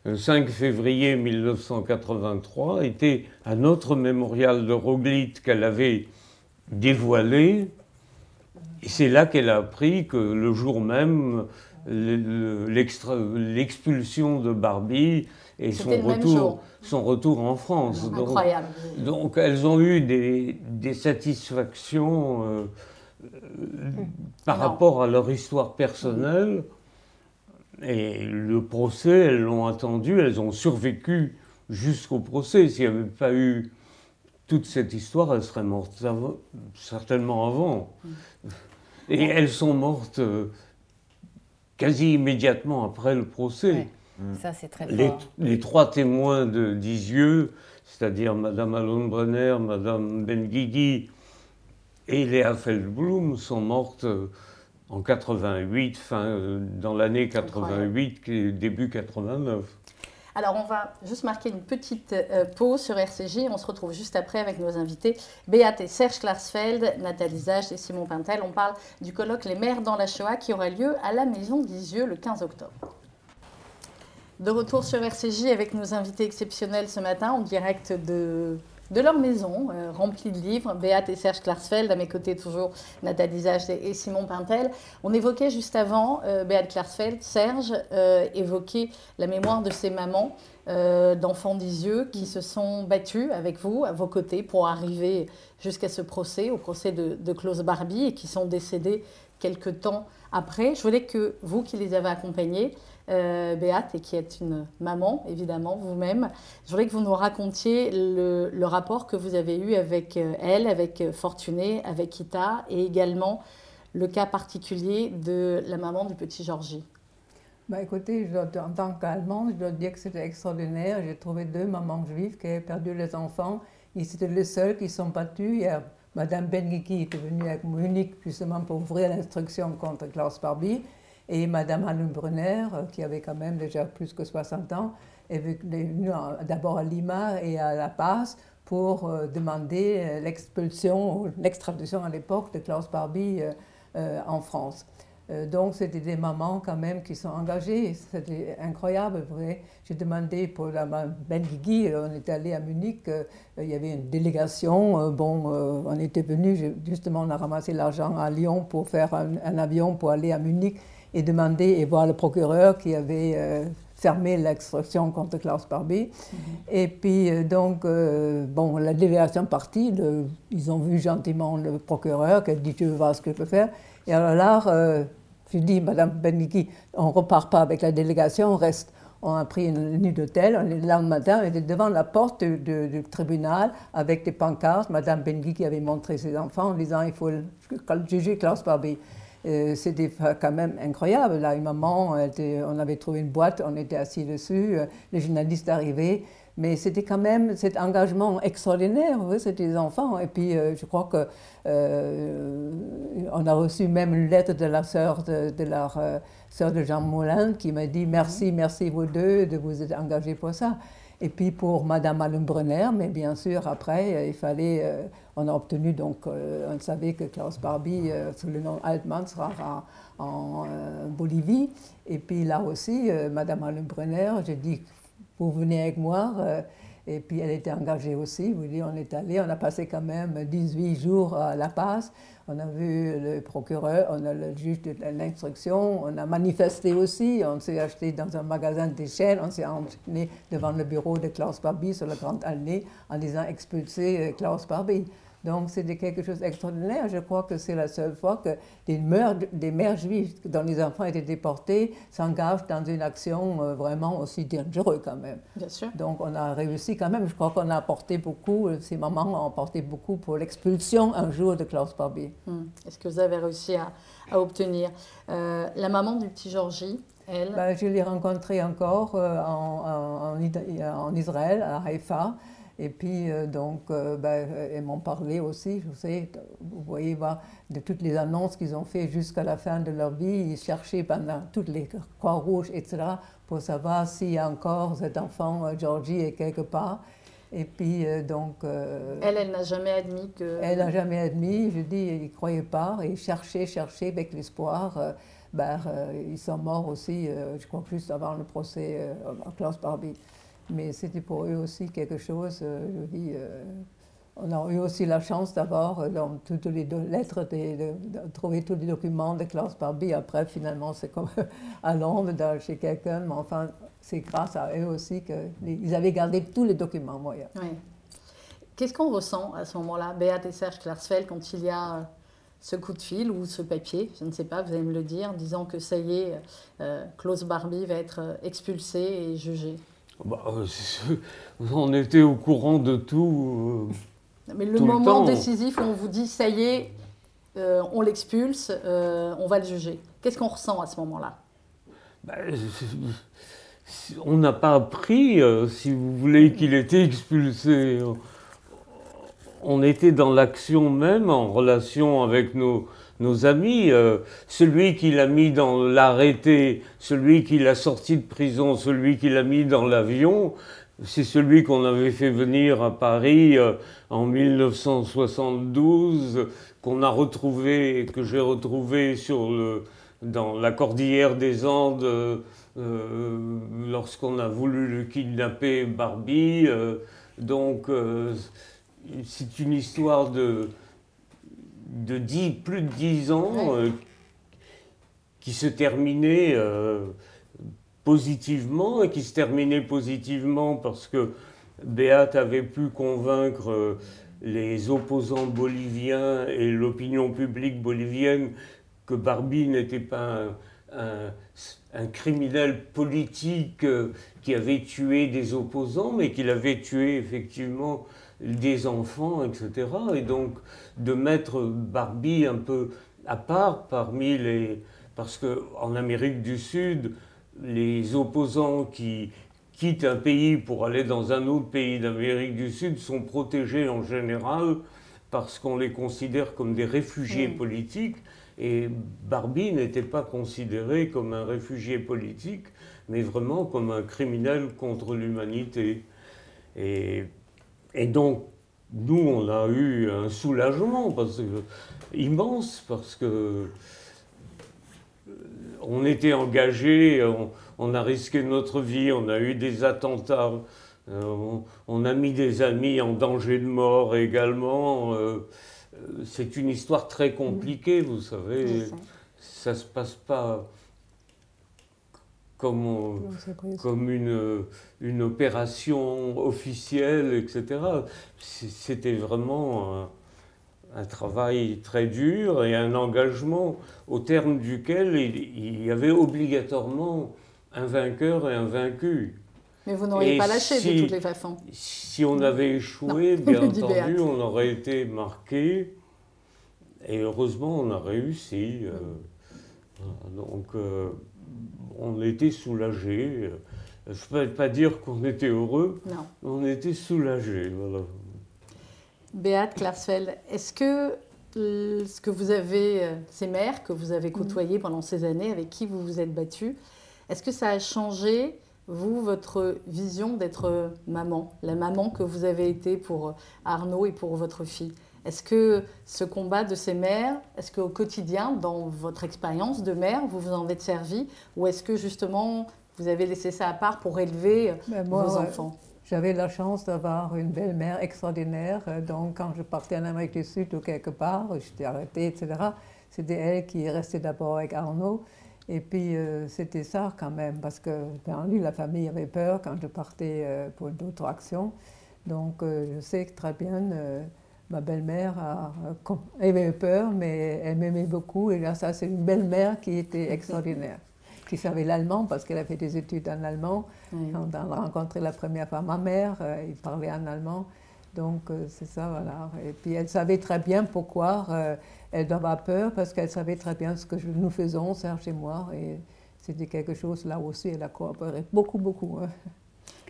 le 5 février 1983, était à notre mémorial de Roglitz qu'elle avait dévoilé. Et c'est là qu'elle a appris que le jour même, l'expulsion de Barbie et son retour, son retour en France. Incroyable. Donc, elles ont eu des, satisfactions euh, par rapport à leur histoire personnelle. Et le procès, elles l'ont attendu, elles ont survécu jusqu'au procès. S'il n'y avait pas eu toute cette histoire, elles seraient mortes certainement avant. Mm. Et elles sont mortes euh, quasi immédiatement après le procès. Mm. Ça, c'est très les, les, trois témoins de Dizieux, c'est-à-dire Madame Alon Brenner, Madame Benguigui et Léa Feldblum, sont mortes euh, en 88, fin, euh, dans l'année 88, début 89. Alors, on va juste marquer une petite euh, pause sur RCJ. On se retrouve juste après avec nos invités Béat et Serge Klarsfeld, Nathalie Zage et Simon Pintel. On parle du colloque Les mères dans la Shoah qui aura lieu à la Maison d'Isieux le 15 octobre. De retour sur RCJ avec nos invités exceptionnels ce matin en direct de de leur maison, euh, remplie de livres. Béat et Serge Klarsfeld, à mes côtés toujours Nathalie Zage et, Simon Pintel. On évoquait juste avant, euh, Béat Klarsfeld, Serge euh, évoquait la mémoire de ses mamans d'enfants d'Isieux qui se sont battus avec vous, à vos côtés, pour arriver jusqu'à ce procès, au procès de, de Klaus Barbie, et qui sont décédés quelque temps après. Je voulais que vous qui les avez accompagnés, euh, Béate, et qui est une maman, évidemment, vous-même. Je voudrais que vous nous racontiez le, rapport que vous avez eu avec euh, elle, avec euh, Fortuné, avec Ita, et également le cas particulier de la maman du petit Georgie. Bah écoutez, en tant qu'Allemande, je dois dire que c'était extraordinaire. J'ai trouvé deux mamans juives qui avaient perdu les enfants. Ils étaient les seuls qui sont battus. A Madame Benguigui qui était venue avec Munich justement pour ouvrir l'instruction contre Klaus Barbie. Et Madame Anne Brunner, euh, qui avait quand même déjà plus que 60 ans, est venue d'abord à Lima et à La Paz pour euh, demander euh, l'expulsion, l'extradition à l'époque de Klaus Barbie en France. Donc, c'était des mamans quand même qui sont engagées. C'était incroyable, vrai. J'ai demandé pour la Ben Guigui, on était allé à Munich, il y avait une délégation. bon, on était venu, justement, on a ramassé l'argent à Lyon pour faire un, avion pour aller à Munich et demander et voir le procureur qui avait euh, fermé l'extraction contre Klaus Barbie. Mhm. Et puis, euh, donc, euh, bon, la délégation partie, ils ont vu gentiment le procureur qui a dit Tu veux voir ce que je peux faire Et alors là, je dis Madame Beniki, on ne repart pas avec la délégation, on reste. On a pris une nuit d'hôtel, on est là le matin, on était devant la porte du, tribunal avec des pancartes. Madame Benguigui avait montré ses enfants en disant il faut juger Klaus Barbie. Euh, c'était quand même incroyable. Là, une maman, on avait trouvé une boîte, on était assis dessus, euh, les journalistes arrivaient. Mais c'était quand même cet engagement extraordinaire, c'était des enfants. Et puis, euh, je crois que on a reçu même une lettre de la sœur de, de leur sœur de Jean Moulin qui m'a dit merci, merci vous deux de vous être engagés pour ça. Et puis pour Madame Allenbrunner, mais bien sûr, après, il fallait on a obtenu donc, euh, on savait que Klaus Barbie, euh, sous le nom Altmann, sera en, euh, Bolivie. Et puis là aussi, Madame Allenbrunner, j'ai dit, vous venez avec moi. et puis elle était engagée aussi. Vous voyez, on est allé, on a passé quand même 18 jours à La Paz. On a vu le procureur, on a le juge de l'instruction, on a manifesté aussi, on s'est acheté dans un magasin de on s'est enchaîné devant le bureau de Klaus Barbie sur la Grande Allée en disant expulser Klaus Barbie. Donc c'était quelque chose d'extraordinaire. Je crois que c'est la seule fois que des mères, des mères juives dont les enfants étaient déportés s'engagent dans une action euh, vraiment aussi dangereuse quand même. Bien sûr. Donc on a réussi quand même. Je crois qu'on a apporté beaucoup, euh, ces mamans ont apporté beaucoup pour l'expulsion un jour de Klaus Barbie. Hmm. Est-ce que vous avez réussi à, à obtenir euh, La maman du petit Georgie, elle? Ben, Je l'ai rencontrée encore en, en, en, Israël, à Haïfa. Et puis, euh, donc, euh, ben, ils m'ont parlé aussi, je sais, vous voyez, de toutes les annonces qu'ils ont fait jusqu'à la fin de leur vie. Ils cherchaient pendant toutes les croix rouges, etc., pour savoir s'il y a encore cet enfant, euh, Georgie, est quelque part. Et puis, donc... elle, elle n'a jamais admis que... Elle n'a jamais admis. Je dis, ils ne croyaient pas. Ils cherchaient, cherchaient avec l'espoir. ben, ils sont morts aussi, je crois, juste avant le procès à Klaus Barbie. Mais c'était pour eux aussi quelque chose, euh, euh, on a eu aussi la chance d'avoir euh, dans toutes les lettres, de, trouver tous les documents de Klaus Barbie. Après, finalement, c'est comme à Londres, chez quelqu'un, mais enfin, c'est grâce à eux aussi qu'ils avaient gardé tous les documents moyens. Oui. Qu'est-ce qu'on ressent à ce moment-là, Béat et Serge Klarsfeld, quand il y a ce coup de fil ou ce papier, je ne sais pas, vous allez me le dire, disant que ça y est, Klaus Barbie va être expulsé et jugé? Bah, euh, on était au courant de tout. Euh, Mais le moment décisif où on vous dit ça y est, euh, on l'expulse, on va le juger. Qu'est-ce qu'on ressent à ce moment-là? Bah, On n'a pas appris, si vous voulez, qu'il était expulsé. On était dans l'action même, en relation avec nos, nos amis, euh, celui qui l'a mis dans l'arrêté, celui qui l'a sorti de prison, celui qui l'a mis dans l'avion, c'est celui qu'on avait fait venir à Paris euh, en 1972, qu'on a retrouvé, que j'ai retrouvé dans la cordillère des Andes euh, lorsqu'on a voulu le kidnapper Barbie. donc c'est une histoire de de plus de dix ans euh, qui se terminait euh, positivement et qui se terminait positivement parce que Béat avait pu convaincre euh, les opposants boliviens et l'opinion publique bolivienne que Barbie n'était pas un, un, criminel politique qui avait tué des opposants, mais qu'il avait tué effectivement des enfants, etc. Et donc de mettre Barbie un peu à part parmi les... Parce qu'en Amérique du Sud, les opposants qui quittent un pays pour aller dans un autre pays d'Amérique du Sud sont protégés en général parce qu'on les considère comme des réfugiés politiques. Et Barbie n'était pas considéré comme un réfugié politique, mais vraiment comme un criminel contre l'humanité. Et et donc, nous, on a eu un soulagement parce que, immense parce que euh, on était engagés, on, a risqué notre vie, on a eu des attentats, euh, on, a mis des amis en danger de mort également. Euh, c'est une histoire très compliquée, vous savez. Ça ne se passe pas comme, comme une, une, opération officielle, etc. C'était vraiment un, travail très dur et un engagement au terme duquel il, y avait obligatoirement un vainqueur et un vaincu. Mais vous n'auriez pas lâché de toutes les façons. Si on avait échoué, bien entendu, on aurait été marqué. Et heureusement, on a réussi. Euh, donc, euh, on était soulagés. Je ne peux pas dire qu'on était heureux, non. on était soulagés. Voilà. Béate Klarsfeld, est-ce que ce que vous avez, euh, ces mères que vous avez côtoyées pendant ces années, avec qui vous vous êtes battue, est-ce que ça a changé, vous, votre vision d'être maman, la maman que vous avez été pour Arnaud et pour votre fille? Est-ce que ce combat de ces mères, est-ce qu'au quotidien, dans votre expérience de mère, vous vous en êtes servi Ou est-ce que justement, vous avez laissé ça à part pour élever ben, vos enfants? J'avais la chance d'avoir une belle-mère extraordinaire. Euh, donc, quand je partais en Amérique du Sud ou quelque part, j'étais arrêtée, etc., c'était elle qui est restée d'abord avec Arnaud. Et puis, euh, c'était ça quand même, parce que, bien lui, la famille avait peur quand je partais euh, pour d'autres actions. Donc, je sais très bien ma belle-mère avait peur, mais elle m'aimait beaucoup. Et là, ça, c'est une belle-mère qui était extraordinaire, qui savait l'allemand parce qu'elle a fait des études en allemand. Quand on a rencontré la première fois ma mère, euh, il parlait en allemand. Donc, euh, c'est ça, voilà. Et puis, elle savait très bien pourquoi euh, elle doit avoir peur, parce qu'elle savait très bien ce que nous faisons, Serge et moi. Et c'était quelque chose, là aussi, elle a coopéré beaucoup, beaucoup. Hein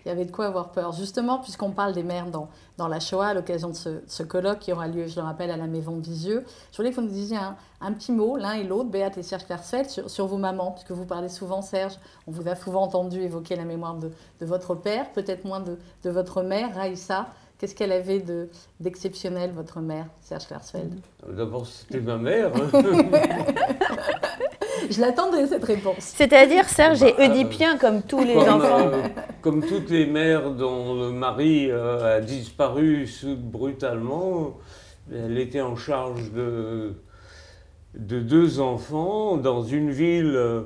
il y avait de quoi avoir peur. Justement, puisqu'on parle des mères dans, dans la Shoah, à l'occasion de ce, colloque qui aura lieu, je le rappelle, à la Maison Visieux, je voulais que vous nous disiez un, petit mot, l'un et l'autre, Béat et Serge Klarsfeld, sur, sur, vos mamans, puisque vous parlez souvent, Serge, on vous a souvent entendu évoquer la mémoire de, de votre père, peut-être moins de, de, votre mère, Raïssa. Qu'est-ce qu'elle avait d'exceptionnel, votre mère, Serge Klarsfeld D'abord, c'était ma mère. Hein. Je l'attendais, cette réponse. C'est-à-dire, Serge est bah, oedipien comme tous les enfants. Euh, comme toutes les mères dont le mari euh, a disparu brutalement, elle était en charge de, de deux enfants dans une ville euh,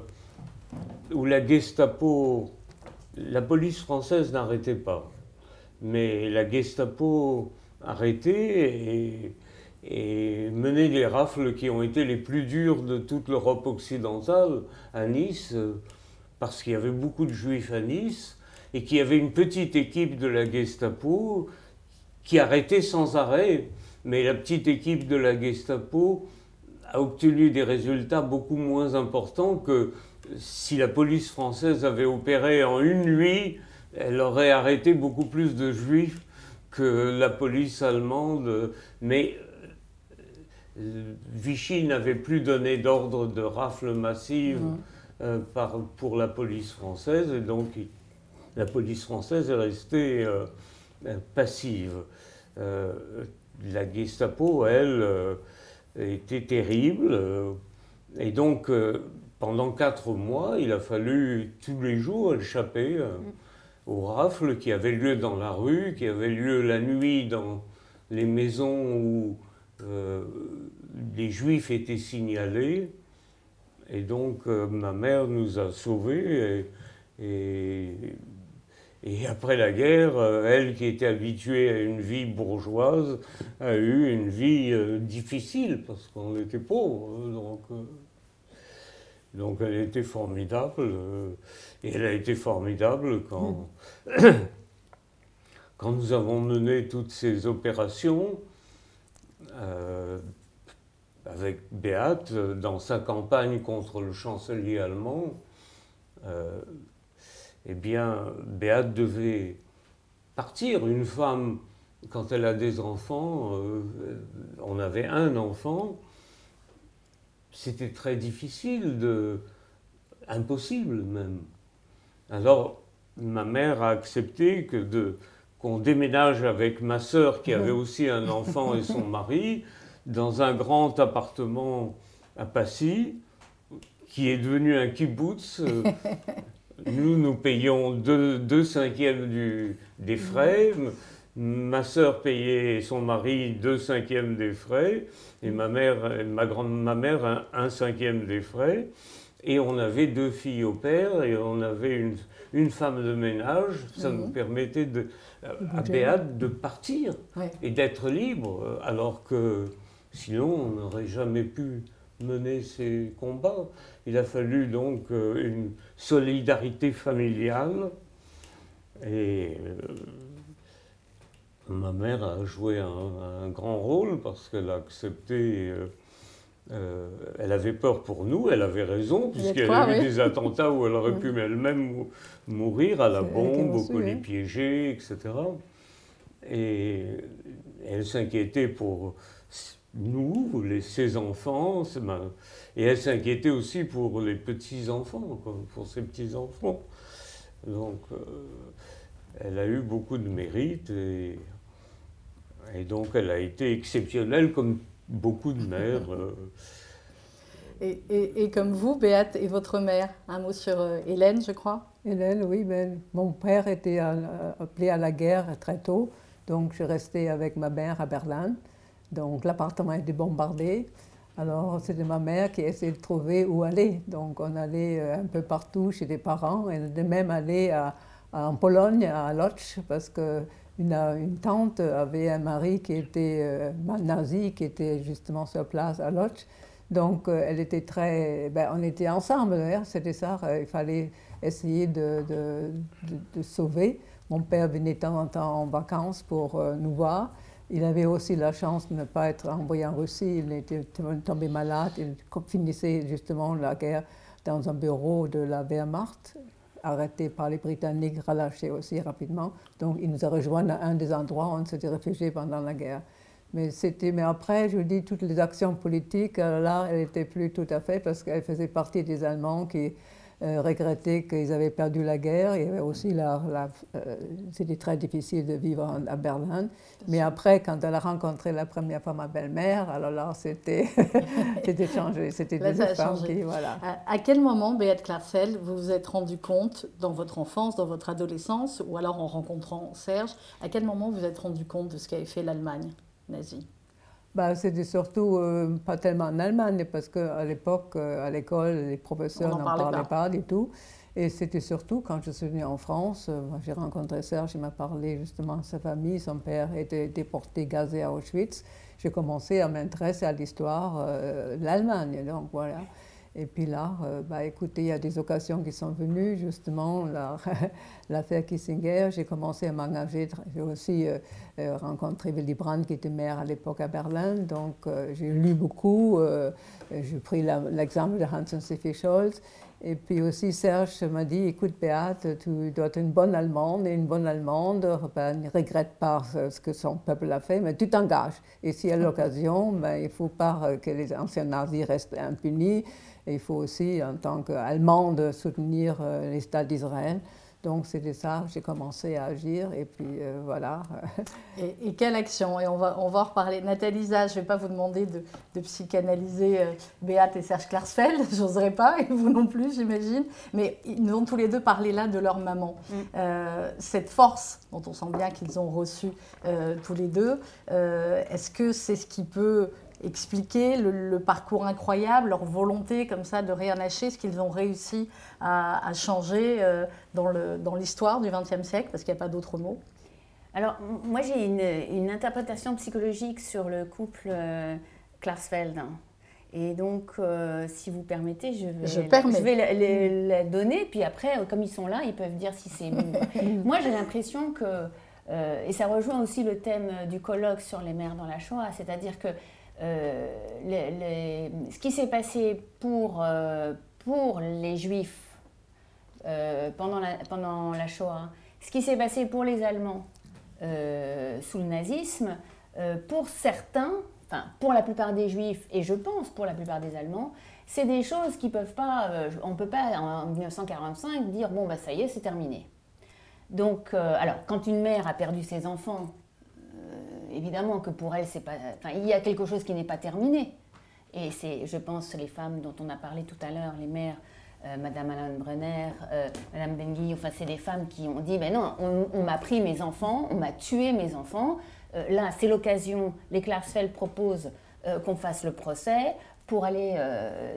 où la Gestapo, la police française n'arrêtait pas. Mais la Gestapo arrêtait et et mener les rafles qui ont été les plus dures de toute l'Europe occidentale à Nice, euh, parce qu'il y avait beaucoup de juifs à Nice, et qu'il y avait une petite équipe de la Gestapo qui arrêtait sans arrêt, mais la petite équipe de la Gestapo a obtenu des résultats beaucoup moins importants que si la police française avait opéré en une nuit, elle aurait arrêté beaucoup plus de juifs que la police allemande. Mais Vichy n'avait plus donné d'ordre de rafle massive euh, pour la police française, et donc la police française est restée euh, passive. Euh, la Gestapo, elle, était terrible, et donc pendant quatre mois, il a fallu tous les jours échapper aux rafles qui avaient lieu dans la rue, qui avaient lieu la nuit dans les maisons où euh, les Juifs étaient signalés, et donc euh, ma mère nous a sauvés. Et, après la guerre, euh, elle qui était habituée à une vie bourgeoise, a eu une vie difficile parce qu'on était pauvres. Donc, donc elle était formidable. et elle a été formidable quand, quand nous avons mené toutes ces opérations. Euh, avec Beat dans sa campagne contre le chancelier allemand, euh, eh bien, Beat devait partir. Une femme, quand elle a des enfants, euh, on avait un enfant, c'était très difficile, de, impossible même. Alors, ma mère a accepté que de, qu'on déménage avec ma sœur qui avait aussi un enfant et son mari dans un grand appartement à Passy qui est devenu un kibbutz. Nous, nous payons deux, cinquièmes du, des frais. Ma sœur payait son mari deux cinquièmes des frais et ma mère, ma grande ma mère un, un cinquième des frais. Et on avait deux filles au père et on avait une, une femme de ménage. Ça nous permettait de, à Béat de partir et d'être libre, alors que sinon on n'aurait jamais pu mener ces combats. Il a fallu donc euh, une solidarité familiale et euh, ma mère a joué un, grand rôle parce qu'elle a accepté. Euh, elle avait peur pour nous, elle avait raison, puisqu'il y avait eu des attentats où elle aurait pu elle-même mourir à la bombe, au colis piégé, etc. Et elle s'inquiétait pour nous, les, ses enfants, et elle s'inquiétait aussi pour les petits-enfants, pour ses petits-enfants. Donc, euh, elle a eu beaucoup de mérite et, et, donc elle a été exceptionnelle comme beaucoup de mères. Euh, et, et, comme vous, Béate et votre mère, un mot sur euh, Hélène, je crois Hélène, oui. Ben, mon père était appelé à la guerre très tôt, donc je restée avec ma mère à Berlin. Donc l'appartement a été bombardé. Alors c'était ma mère qui essayait de trouver où aller. Donc on allait euh, un peu partout chez des parents et de même aller à, en Pologne, à Lodz, parce que une, tante avait un mari qui était euh, nazi, qui était justement sur place à Lodz. Donc, euh, elle était très. Ben, on était ensemble, d'ailleurs, c'était ça. il fallait essayer de, sauver. Mon père venait de temps en temps en vacances pour nous voir. Il avait aussi la chance de ne pas être envoyé en Russie. Il était tombé malade. Il finissait justement la guerre dans un bureau de la Wehrmacht, arrêté par les Britanniques, relâché aussi rapidement. Donc il nous a rejoints à un des endroits où on s'était réfugié pendant la guerre. Mais, mais après, je vous dis, toutes les actions politiques, euh, là, elle n'était plus tout à fait parce qu'elle faisait partie des Allemands qui euh, regrettaient qu'ils avaient perdu la guerre. Il y avait aussi la, euh, c'était très difficile de vivre à Berlin. Mais après, quand elle a rencontré la première fois ma belle-mère, alors là, c'était, c'était changé. C'était des femmes qui, voilà. À, quel moment, Beat Klarsfeld, vous vous êtes rendu compte dans votre enfance, dans votre adolescence, ou alors en rencontrant Serge, à quel moment vous vous êtes rendu compte de ce qu'avait fait l'Allemagne nazie? Bah, C'était surtout euh, pas tellement en Allemagne, parce qu'à l'époque, euh, à l'école, les professeurs n'en parlaient, pas. du tout. Et c'était surtout quand je suis venue en France, euh, j'ai rencontré Serge, il m'a parlé justement de sa famille, son père était déporté, gazé à Auschwitz. J'ai commencé à m'intéresser à l'histoire de l'Allemagne, donc voilà. Et puis là, euh, bah, écoutez, il y a des occasions qui sont venues, justement, l'affaire Kissinger. J'ai commencé à m'engager. J'ai aussi euh, euh, rencontré Willy Brandt, qui était maire à l'époque à Berlin. Donc, j'ai lu beaucoup. j'ai pris l'exemple de Hansen Sophie Scholz. Et puis aussi, Serge m'a dit Écoute, Beate, tu dois être une bonne Allemande, et une bonne Allemande ben, ne regrette pas ce que son peuple a fait, mais tu t'engages. Et y a l'occasion, ben, il ne faut pas que les anciens nazis restent impunis. Et il faut aussi, en tant qu'Allemande, soutenir euh, l'État d'Israël. Donc c'était ça, j'ai commencé à agir et puis euh, voilà. Et, quelle action? Et on va, on va en reparler. Nathalie je ne vais pas vous demander de, de psychanalyser euh, Béat et Serge Klarsfeld, j'oserais pas, et vous non plus j'imagine, mais ils nous ont tous les deux parlé là de leur maman. Mm. cette force dont on sent bien qu'ils ont reçu tous les deux, est-ce que c'est ce qui peut expliquer le, parcours incroyable, leur volonté comme ça de rien lâcher, ce qu'ils ont réussi à, changer euh, dans l'histoire du XXe siècle, parce qu'il n'y a pas d'autre mot Alors, moi j'ai une, interprétation psychologique sur le couple euh, Klarsfeld. Et donc, euh, si vous permettez, je vais, je je vais la, donner. Puis après, comme ils sont là, ils peuvent dire si c'est... moi, j'ai l'impression que... et ça rejoint aussi le thème du colloque sur les mères dans la Shoah, c'est-à-dire que euh, ce qui s'est passé pour, euh, pour les Juifs euh, pendant, la, pendant la Shoah, ce qui s'est passé pour les Allemands sous le nazisme, pour certains, enfin pour la plupart des Juifs, et je pense pour la plupart des Allemands, c'est des choses qui peuvent pas, on peut pas en 1945 dire bon bah ça y est c'est terminé. Donc alors quand une mère a perdu ses enfants évidemment que pour elle, c'est pas, il y a quelque chose qui n'est pas terminé. Et c'est, je pense, les femmes dont on a parlé tout à l'heure, les mères, euh, Madame Alain Brenner, euh, Madame Bengui, enfin, c'est des femmes qui ont dit, ben non, on, m'a pris mes enfants, on m'a tué mes enfants. Euh, là, c'est l'occasion, les Klarsfeld proposent qu'on fasse le procès pour aller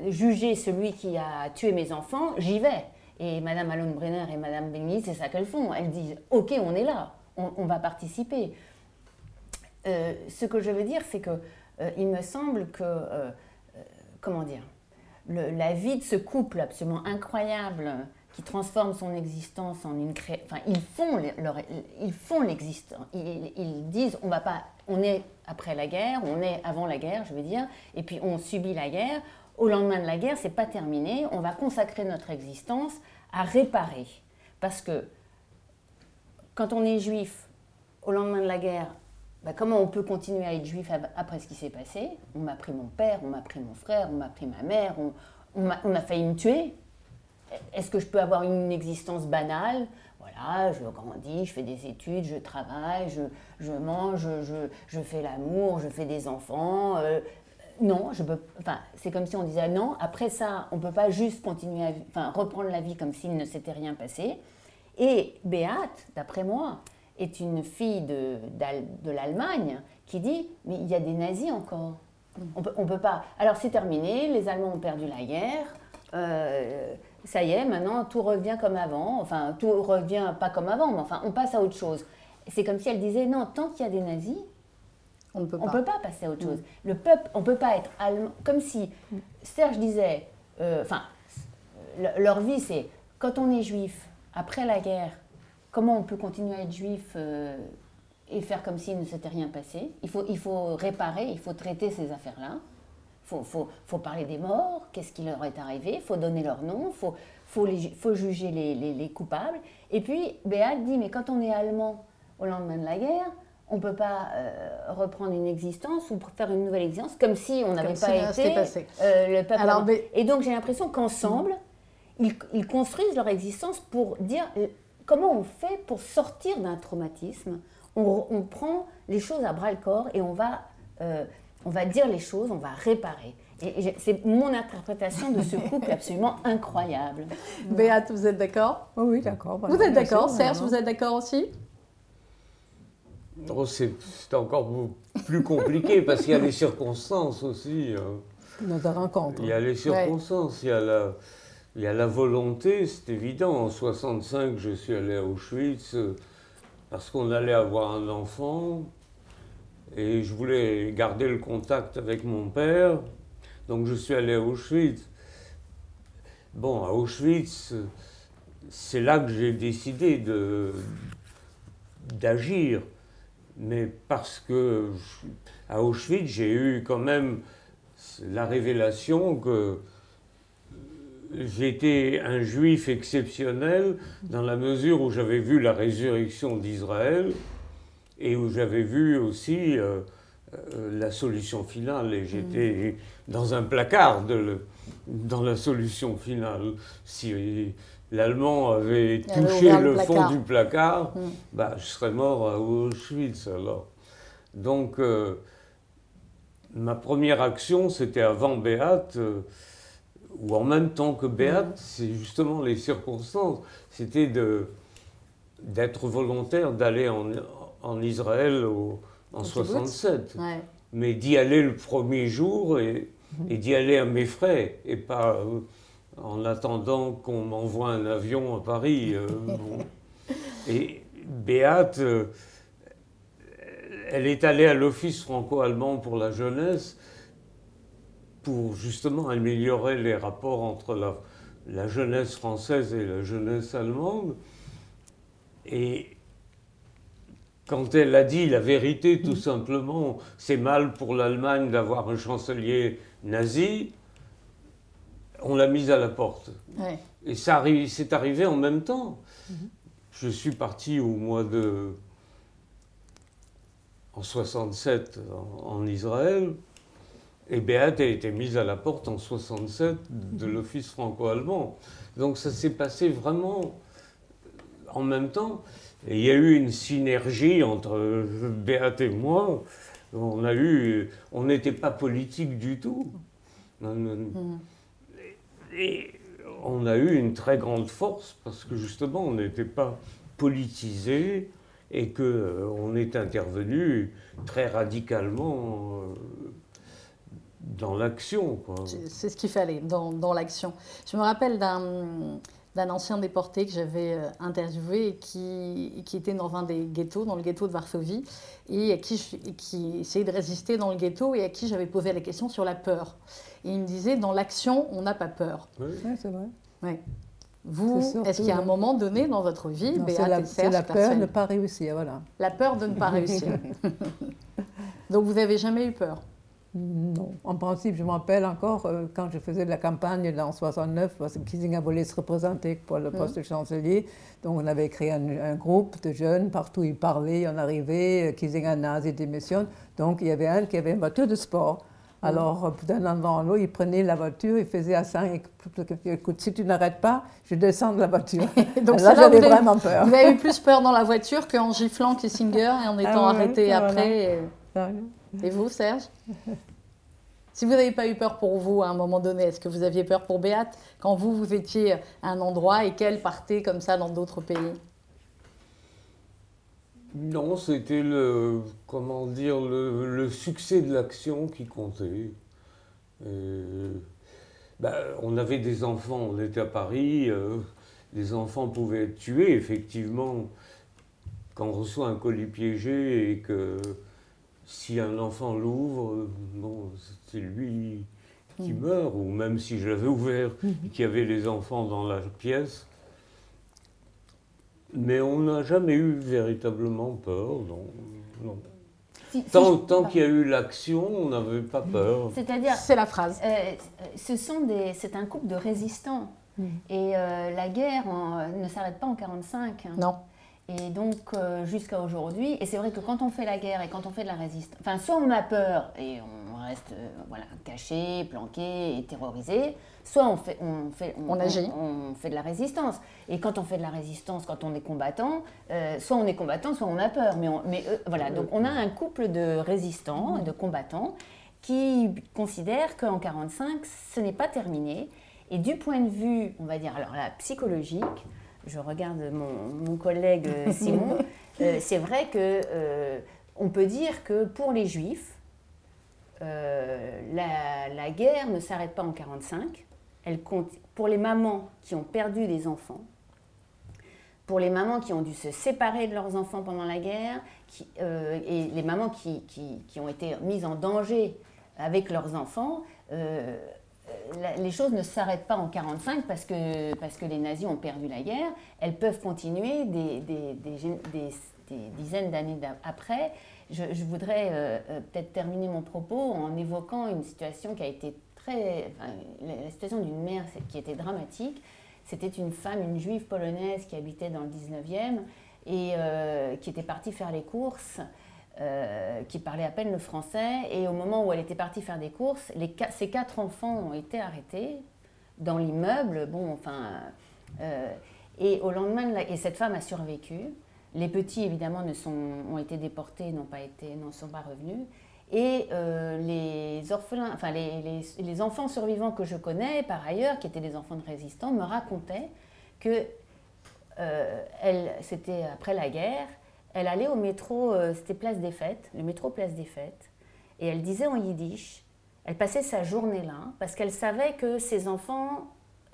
juger celui qui a tué mes enfants, j'y vais. Et Madame Alain Brenner et Madame Bengui, c'est ça qu'elles font. Elles disent, ok, on est là, on va participer. Euh, ce que je veux dire, c'est que euh, il me semble que, euh, comment dire, la vie de ce couple absolument incroyable qui transforme son existence en une création. Enfin, ils font leur, ils font l'existence. Ils, ils, disent on va pas, on est après la guerre, on est avant la guerre, je veux dire, et puis on subit la guerre. Au lendemain de la guerre, c'est pas terminé. On va consacrer notre existence à réparer, parce que quand on est juif, au lendemain de la guerre, bah, comment on peut continuer à être juif après ce qui s'est passé? On m'a pris mon père, on m'a pris mon frère, on m'a pris ma mère, on, a, failli me tuer. Est-ce que je peux avoir une existence banale? Voilà, je grandis, je fais des études, je travaille, je, mange, je, fais l'amour, je fais des enfants. Euh, non, je peux. Enfin, c'est comme si on disait non. Après ça, on ne peut pas juste continuer enfin, reprendre la vie comme s'il ne s'était rien passé. Et Béate, d'après moi, est une fille de, de l'Allemagne qui dit Mais il y a des nazis encore. On peut, on peut pas. Alors c'est terminé, les Allemands ont perdu la guerre. Euh, ça y est, maintenant tout revient comme avant. Enfin, tout revient pas comme avant, mais enfin, on passe à autre chose. C'est comme si elle disait non, tant qu'il y a des nazis, On ne peut peut pas passer à autre chose. Le peuple, on peut pas être allemand. Comme si Serge disait, euh, enfin, le- leur vie, c'est quand on est juif après la guerre, comment on peut continuer à être juif euh, et faire comme s'il ne s'était rien passé il faut, il faut réparer, il faut traiter ces affaires-là. Il faut, faut, faut parler des morts, qu'est-ce qui leur est arrivé, il faut donner leur nom, il faut, faut, les ju- faut juger les, les- les coupables. Et puis, Béat dit, mais quand on est allemand au lendemain de la guerre, on ne peut pas euh, reprendre une existence ou faire une nouvelle existence comme si on n'avait pas été passé. euh, le peuple Alors, allemand. mais- Et donc j'ai l'impression qu'ensemble, ils, ils construisent leur existence pour dire comment on fait pour sortir d'un traumatisme. On, on prend les choses à bras le corps et on va, euh, on va dire les choses, on va réparer. Et, et j'ai- c'est mon interprétation de ce couple absolument incroyable. Béate, vous êtes d'accord? Oh oui, d'accord. Vous êtes d'accord? Serge, vous êtes d'accord aussi? Oh, c'est c'est encore plus compliqué parce qu'il y a les circonstances aussi. hein. Rencontre. Il y a les circonstances, il, y a la, il y a la volonté, c'est évident. En 65, je suis allé à Auschwitz euh, parce qu'on allait avoir un enfant et je voulais garder le contact avec mon père. Donc je suis allé à Auschwitz. Bon, à Auschwitz, c'est là que j'ai décidé de- d'agir. Mais parce que à Auschwitz, j'ai eu quand même la révélation que j'étais un juif exceptionnel dans la mesure où j'avais vu la résurrection d'Israël et où j'avais vu aussi euh, euh, la solution finale. Et j'étais dans un placard de le- dans la solution finale. Si l'Allemand avait touché le, le fond placard. du placard, Mm. bah, je serais mort à Auschwitz alors. Donc, euh, ma première action, c'était avant Béate, ou en même temps que Béate, c'est justement les circonstances. C'était de- d'être volontaire d'aller en, en Israël au- en Au kibbutz. 67. Ouais. Mais d'y aller le premier jour et, et d'y aller à mes frais, et pas euh, en attendant qu'on m'envoie un avion à Paris. euh, bon. Et Béate, euh, elle est allée à l'Office franco-allemand pour la jeunesse pour justement améliorer les rapports entre la, la jeunesse française et la jeunesse allemande. Et quand elle a dit la vérité, tout simplement, c'est mal pour l'Allemagne d'avoir un chancelier nazi, on l'a mise à la porte. Ouais. Et ça arri- c'est arrivé en même temps. Je suis parti au mois de. en 67 en, en Israël. Et Beate a été mise à la porte en 67 de l'Office franco-allemand. Donc ça s'est passé vraiment en même temps. Et il y a eu une synergie entre Beate et moi. On a eu. On n'était pas politique du tout. Non. Et on a eu une très grande force parce que justement on n'était pas politisé et que euh, on est intervenu très radicalement euh, dans l'action. quoi. C'est- ce qu'il fallait dans, dans l'action. Je me rappelle d'un d'un ancien déporté que j'avais euh, interviewé et qui, qui était dans un des ghettos, dans le ghetto de Varsovie, et à qui, je- qui essayait de résister dans le ghetto et à qui j'avais posé la question sur la peur. Et il me disait, dans l'action, on n'a pas peur. Oui. Oui, c'est vrai. Ouais. Vous, est-ce qu'il y a un moment donné dans votre vie, C'est la, Serge la peur de ne pas réussir, voilà. la peur de ne pas réussir Donc vous n'avez jamais eu peur? Non. En principe, je me rappelle encore euh, quand je faisais de la campagne dans 69, parce que Kissinger voulait se représenter pour le poste de chancelier. Donc, on avait créé un, un groupe de jeunes, partout ils parlaient, on arrivait, euh, Kissinger nazi démissionne. Donc, il y avait un qui avait une voiture de sport. Alors, euh, d'un endroit à l'autre, il prenait la voiture, il faisait à 5, écoute, si tu n'arrêtes pas, je descends de la voiture. Donc là, j'avais vraiment peur. Vous avez eu plus peur dans la voiture qu'en giflant Kissinger et en étant Ah ouais, arrêté après. et- Ah, Et vous, Serge? Si vous n'avez pas eu peur pour vous à un moment donné, est-ce que vous aviez peur pour Béate? Quand vous, vous étiez à un endroit et qu'elle partait comme ça dans d'autres pays? Non, c'était le, comment dire, le, succès de l'action qui comptait. Et ben, On avait des enfants, on était à Paris, euh, les enfants pouvaient être tués, effectivement. Quand on reçoit un colis piégé et que si un enfant l'ouvre, bon, c'est lui qui Mm. meurt, ou même si je l'avais ouvert et qu'il y avait les enfants dans la pièce. Mais on n'a jamais eu véritablement peur, non. non. Si- Tant, qu'il y a eu l'action, on n'avait pas peur. C'est-à-dire, C'est la phrase. Euh, ce sont des, c'est un couple de résistants. Et euh, la guerre en- ne s'arrête pas en 45. hein. Non. Et donc euh, jusqu'à aujourd'hui, et c'est vrai que quand on fait la guerre et quand on fait de la résistance, enfin soit on a peur et on reste euh, voilà, caché, planqué et terrorisé, soit on fait, on, fait, On agit. on fait de la résistance. Et quand on fait de la résistance, quand on est combattant, euh, soit on est combattant, soit on a peur. Mais, on- mais euh, voilà, donc on a un couple de résistants, de combattants, qui considèrent qu'en 45, ce n'est pas terminé. Et du point de vue, on va dire, alors là, psychologique, je regarde mon, mon collègue euh, Simon, euh, c'est vrai que euh, on peut dire que pour les Juifs, euh, la, la guerre ne s'arrête pas en 45. Elle compte pour les mamans qui ont perdu des enfants, pour les mamans qui ont dû se séparer de leurs enfants pendant la guerre, qui, et les mamans qui, qui- qui ont été mises en danger avec leurs enfants, les choses ne s'arrêtent pas en 45 parce que, parce que les nazis ont perdu la guerre. Elles peuvent continuer des, des- des dizaines d'années d'a- après. Je, voudrais euh, euh, peut-être terminer mon propos en évoquant une situation qui a été très... la, situation d'une mère qui était dramatique. C'était une femme, une juive polonaise qui habitait dans le 19e et euh, qui était partie faire les courses, euh, qui parlait à peine le français. Et au moment où elle était partie faire des courses, les, ses quatre enfants ont été arrêtés dans l'immeuble. Bon, enfin. euh, et au lendemain, et cette femme a survécu. Les petits, évidemment, ne sont, ont été déportés, n'ont pas été, n'en sont pas revenus. Et euh, les orphelins, enfin les, les- les enfants survivants que je connais, par ailleurs, qui étaient des enfants de résistants, me racontaient que c'était après la guerre, elle allait au métro, euh, c'était Place des Fêtes, le métro Place des Fêtes, et elle disait en yiddish, elle passait sa journée là, parce qu'elle savait que ses enfants,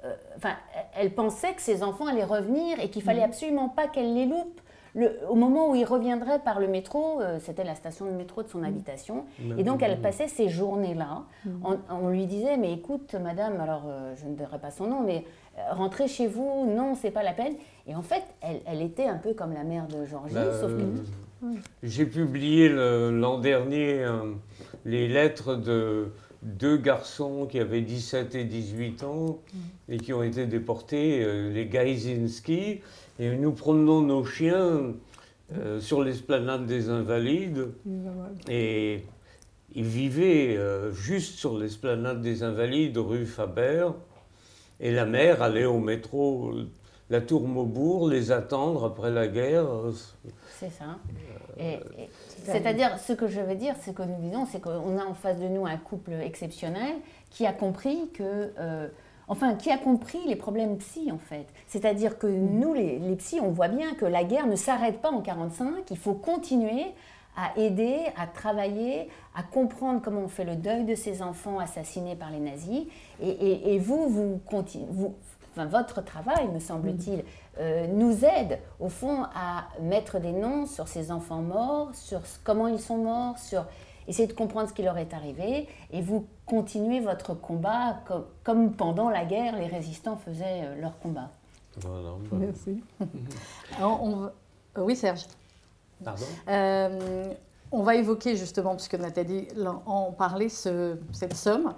euh, enfin, elle pensait que ses enfants allaient revenir et qu'il fallait absolument pas qu'elle les loupe. Le- au moment où ils reviendraient par le métro, euh, c'était la station de métro de son habitation, et donc elle passait ces journées-là. On, on lui disait, mais écoute, madame, alors je ne donnerai pas son nom, mais rentrez chez vous, non, c'est pas la peine. Et en fait, elle, elle était un peu comme la mère de Georgie, Bah, sauf que... euh, J'ai publié l'an dernier euh, les lettres de deux garçons qui avaient 17 et 18 ans et qui ont été déportés, euh, les Gaizinski, et nous promenons nos chiens euh, sur l'esplanade des Invalides. Et ils vivaient euh, juste sur l'esplanade des Invalides, rue Faber, et la mère allait au métro, la tour Maubourg, les attendre après la guerre. C'est ça. Et- et- C'est-à-dire, ce que je veux dire, ce que nous disons, c'est qu'on a en face de nous un couple exceptionnel qui a compris que. euh, enfin, qui a compris les problèmes psy, en fait. C'est-à-dire que nous, les, les psys, on voit bien que la guerre ne s'arrête pas en 45, il faut continuer à aider, à travailler, à comprendre comment on fait le deuil de ces enfants assassinés par les nazis. Et, et- et vous, vous, conti- vous enfin, votre travail, me semble-t-il, euh, nous aide au fond à mettre des noms sur ces enfants morts, sur comment ils sont morts, sur essayer de comprendre ce qui leur est arrivé. Et vous continuez votre combat comme, comme pendant la guerre, les résistants faisaient euh, leur combat. Voilà, Merci. Alors, on va- euh, Oui, Serge. pardon? Euh, on va évoquer justement, puisque Nathalie en parlait, ce- cette somme,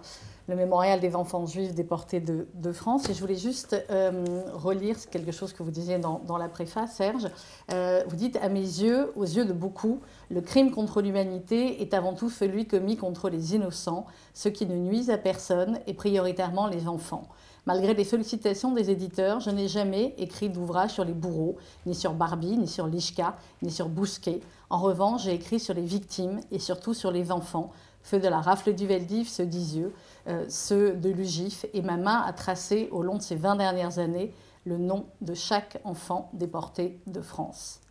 le mémorial des enfants juifs déportés de, France. Et je voulais juste euh, relire quelque chose que vous disiez dans, la préface, Serge. Euh, vous dites, à mes yeux, aux yeux de beaucoup, le crime contre l'humanité est avant tout celui commis contre les innocents, ceux qui ne nuisent à personne, et prioritairement les enfants. Malgré les sollicitations des éditeurs, je n'ai jamais écrit d'ouvrage sur les bourreaux, ni sur Barbie, ni sur Lishka, ni sur Bousquet. En revanche, j'ai écrit sur les victimes et surtout sur les enfants, ceux de la rafle du Veldiv, ceux d'Isieux, euh, ceux de l'UGIF, et ma main a tracé au long de ces 20 dernières années le nom de chaque enfant déporté de France.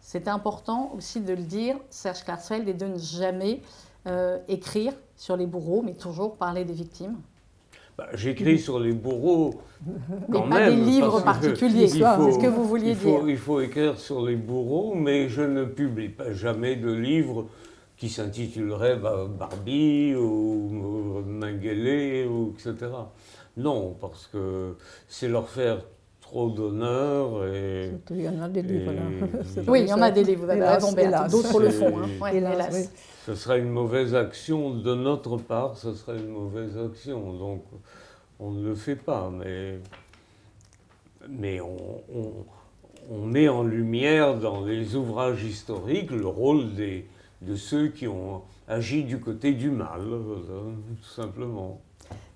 C'est important aussi de le dire, Serge Klarsfeld, et de ne jamais euh, écrire sur les bourreaux, mais toujours parler des victimes. Bah, J'écris sur les bourreaux. Mais quand pas même, des livres particuliers, c'est ce que vous vouliez il faut, dire. Il faut écrire sur les bourreaux, mais je ne publie pas jamais de livre qui s'intitulerait bah, Barbie ou euh, Mengele, ou etc. Non, parce que c'est leur faire trop d'honneur et. Surtout, il y en a des livres là. Et- Oui, il y en a des livres, vous avez Hélas, raison, Béate. hélas. D'autres le font. hein. Ouais, Hélas, hélas. oui. Ce serait une mauvaise action de notre part, ce serait une mauvaise action. Donc, on ne le fait pas, mais, mais on, on- on met en lumière dans les ouvrages historiques le rôle des, de ceux qui ont agi du côté du mal, voilà, tout simplement.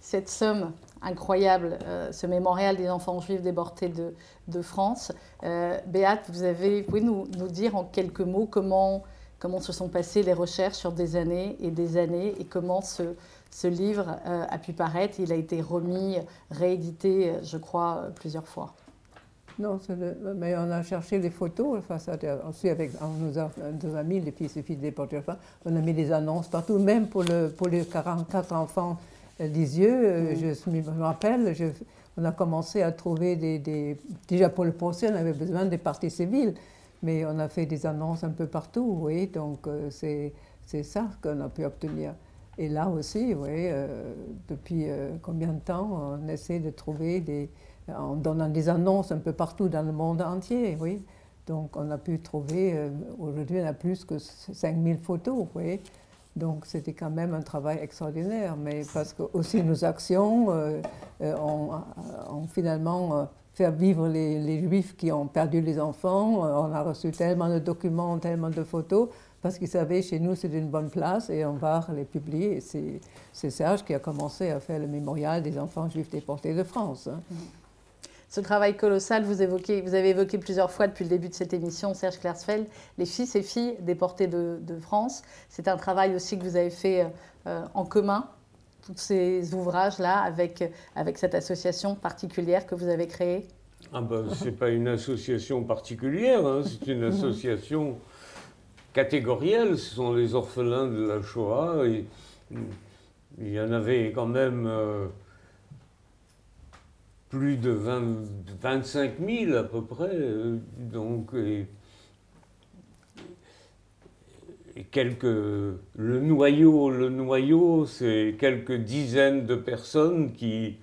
cette somme incroyable, euh, ce mémorial des enfants juifs déportés de, France. Euh, Béate, vous, avez, pouvez nous, dire en quelques mots comment, comment se sont passées les recherches sur des années et des années et comment ce, ce livre euh, a pu paraître. Il a été remis, réédité, euh, je crois, euh, plusieurs fois. Non, le- mais on a cherché les photos, enfin, ça, aussi avec on nous a, nos amis, les fils et filles déportés, enfin, on a mis des annonces partout, même pour, le, pour les 44 enfants euh, d'Isieux, euh, je me rappelle, je- on a commencé à trouver des, des- Déjà pour le procès, on avait besoin des parties civiles, mais on a fait des annonces un peu partout, oui, donc euh, c'est ça qu'on a pu obtenir. Et là aussi, oui, euh, depuis euh, combien de temps on essaie de trouver des en donnant des annonces un peu partout dans le monde entier, oui. Donc on a pu trouver, euh, aujourd'hui on a plus que 5000 photos, oui. Donc c'était quand même un travail extraordinaire, mais parce que aussi nos actions euh, euh, ont, finalement fait vivre les, juifs qui ont perdu les enfants. On a reçu tellement de documents, tellement de photos, parce qu'ils savaient chez nous c'est une bonne place et on va les publier. C'est Serge qui a commencé à faire le mémorial des enfants juifs déportés de France. hein. Ce travail colossal, vous, évoquez, vous avez évoqué plusieurs fois depuis le début de cette émission, Serge Klersfeld, les fils et filles déportés de, de France. C'est un travail aussi que vous avez fait euh, en commun, tous ces ouvrages-là, avec, avec cette association particulière que vous avez créée. Ah ben, c'est pas une association particulière, hein, c'est une association catégorielle. Ce sont les orphelins de la Shoah. Et, il y en avait quand même euh, plus de 20 25 000 à peu près. euh, Donc, et, et quelques, le noyau, le noyau, c'est quelques dizaines de personnes qui,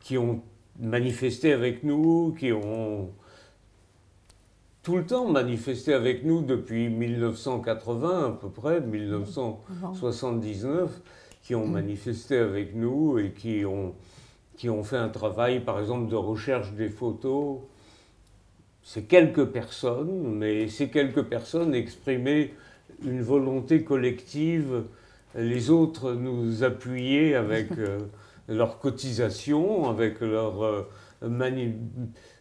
qui ont manifesté avec nous, qui ont tout le temps manifesté avec nous depuis 1980 à peu près, 1979, qui ont manifesté avec nous et qui ont, qui ont fait un travail, par exemple, de recherche des photos. C'est quelques personnes, mais ces quelques personnes exprimaient une volonté collective. Les autres nous appuyaient avec euh, leur cotisation, avec leur euh,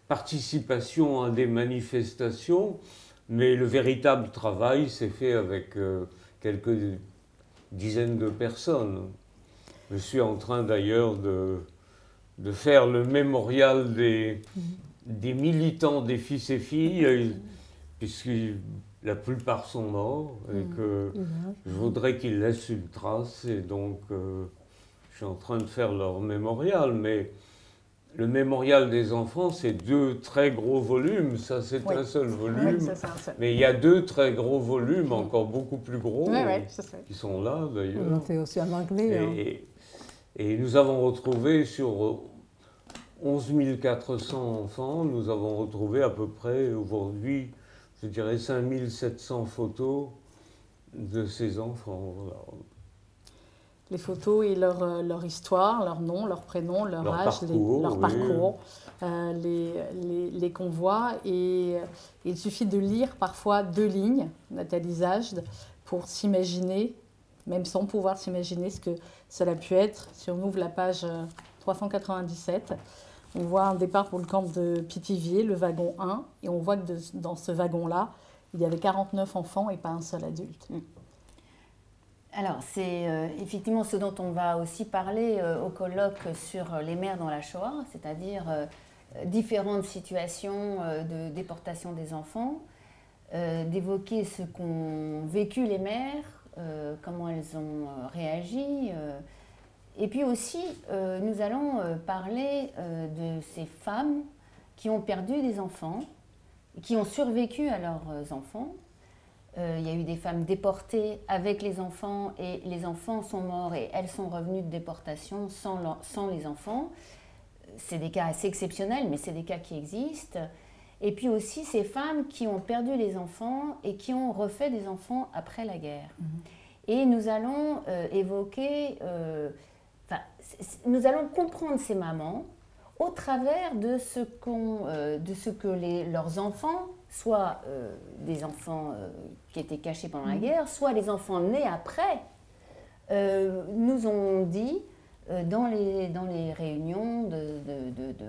participation à des manifestations, mais le véritable travail s'est fait avec euh, quelques dizaines de personnes. Je suis en train d'ailleurs de, de faire le mémorial des, des militants des fils et filles, puisque la plupart sont morts, et que je voudrais qu'ils laissent une trace, et donc euh, je suis en train de faire leur mémorial, mais le mémorial des enfants, c'est deux très gros volumes, ça c'est Oui. un seul Oui, volume, ça, c'est un seul. mais il y a deux très gros volumes, encore beaucoup plus gros, Oui, oui, ça, c'est- qui sont là On d'ailleurs. l'a fait aussi en anglais. hein. Et, nous avons retrouvé sur 11 400 enfants, nous avons retrouvé à peu près aujourd'hui, je dirais 5 700 photos de ces enfants. les photos et leur, euh, leur histoire, leur nom, leur prénom, leur, Leur âge, les- leur oui. parcours, euh, les, les, les convois. Et euh, il suffit de lire parfois deux lignes, Nathalie Zajde, pour s'imaginer, même sans pouvoir s'imaginer ce que cela a pu être. Si on ouvre la page euh, 397, on voit un départ pour le camp de Pithiviers, le wagon 1, et on voit que dans ce wagon-là, il y avait 49 enfants et pas un seul adulte. Alors, c'est euh, effectivement ce dont on va aussi parler euh, au colloque sur les mères dans la Shoah, c'est-à-dire euh, différentes situations euh, de déportation des enfants, euh, d'évoquer ce qu'ont vécu les mères, euh, comment elles ont euh, réagi, euh, Et puis aussi, nous allons parler de ces femmes qui ont perdu des enfants, qui ont survécu à leurs enfants. il y a eu des femmes déportées avec les enfants et les enfants sont morts et elles sont revenues de déportation sans, sans les enfants. C'est des cas assez exceptionnels, mais c'est des cas qui existent. Et puis aussi ces femmes qui ont perdu les enfants et qui ont refait des enfants après la guerre. Mhm. Et nous allons évoquer nous allons comprendre ces mamans au travers de ce, euh, de ce que les, leurs enfants, soit euh, des enfants euh, qui étaient cachés pendant la mm. guerre, soit les enfants nés après, nous ont dit dans, les, dans les réunions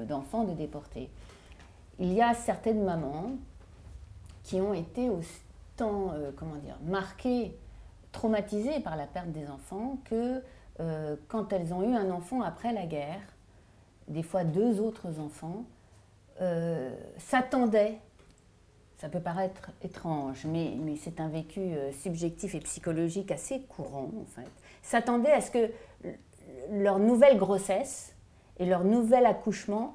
d'enfants de, de, déportés. Il y a certaines mamans qui ont été autant comment dire, marquées, traumatisées par la perte des enfants que euh, quand elles ont eu un enfant après la guerre, des fois deux autres enfants, euh, s'attendaient, ça peut paraître étrange, mais, mais c'est un vécu euh, subjectif et psychologique assez courant en fait, s'attendaient à ce que leur nouvelle grossesse et leur nouvel accouchement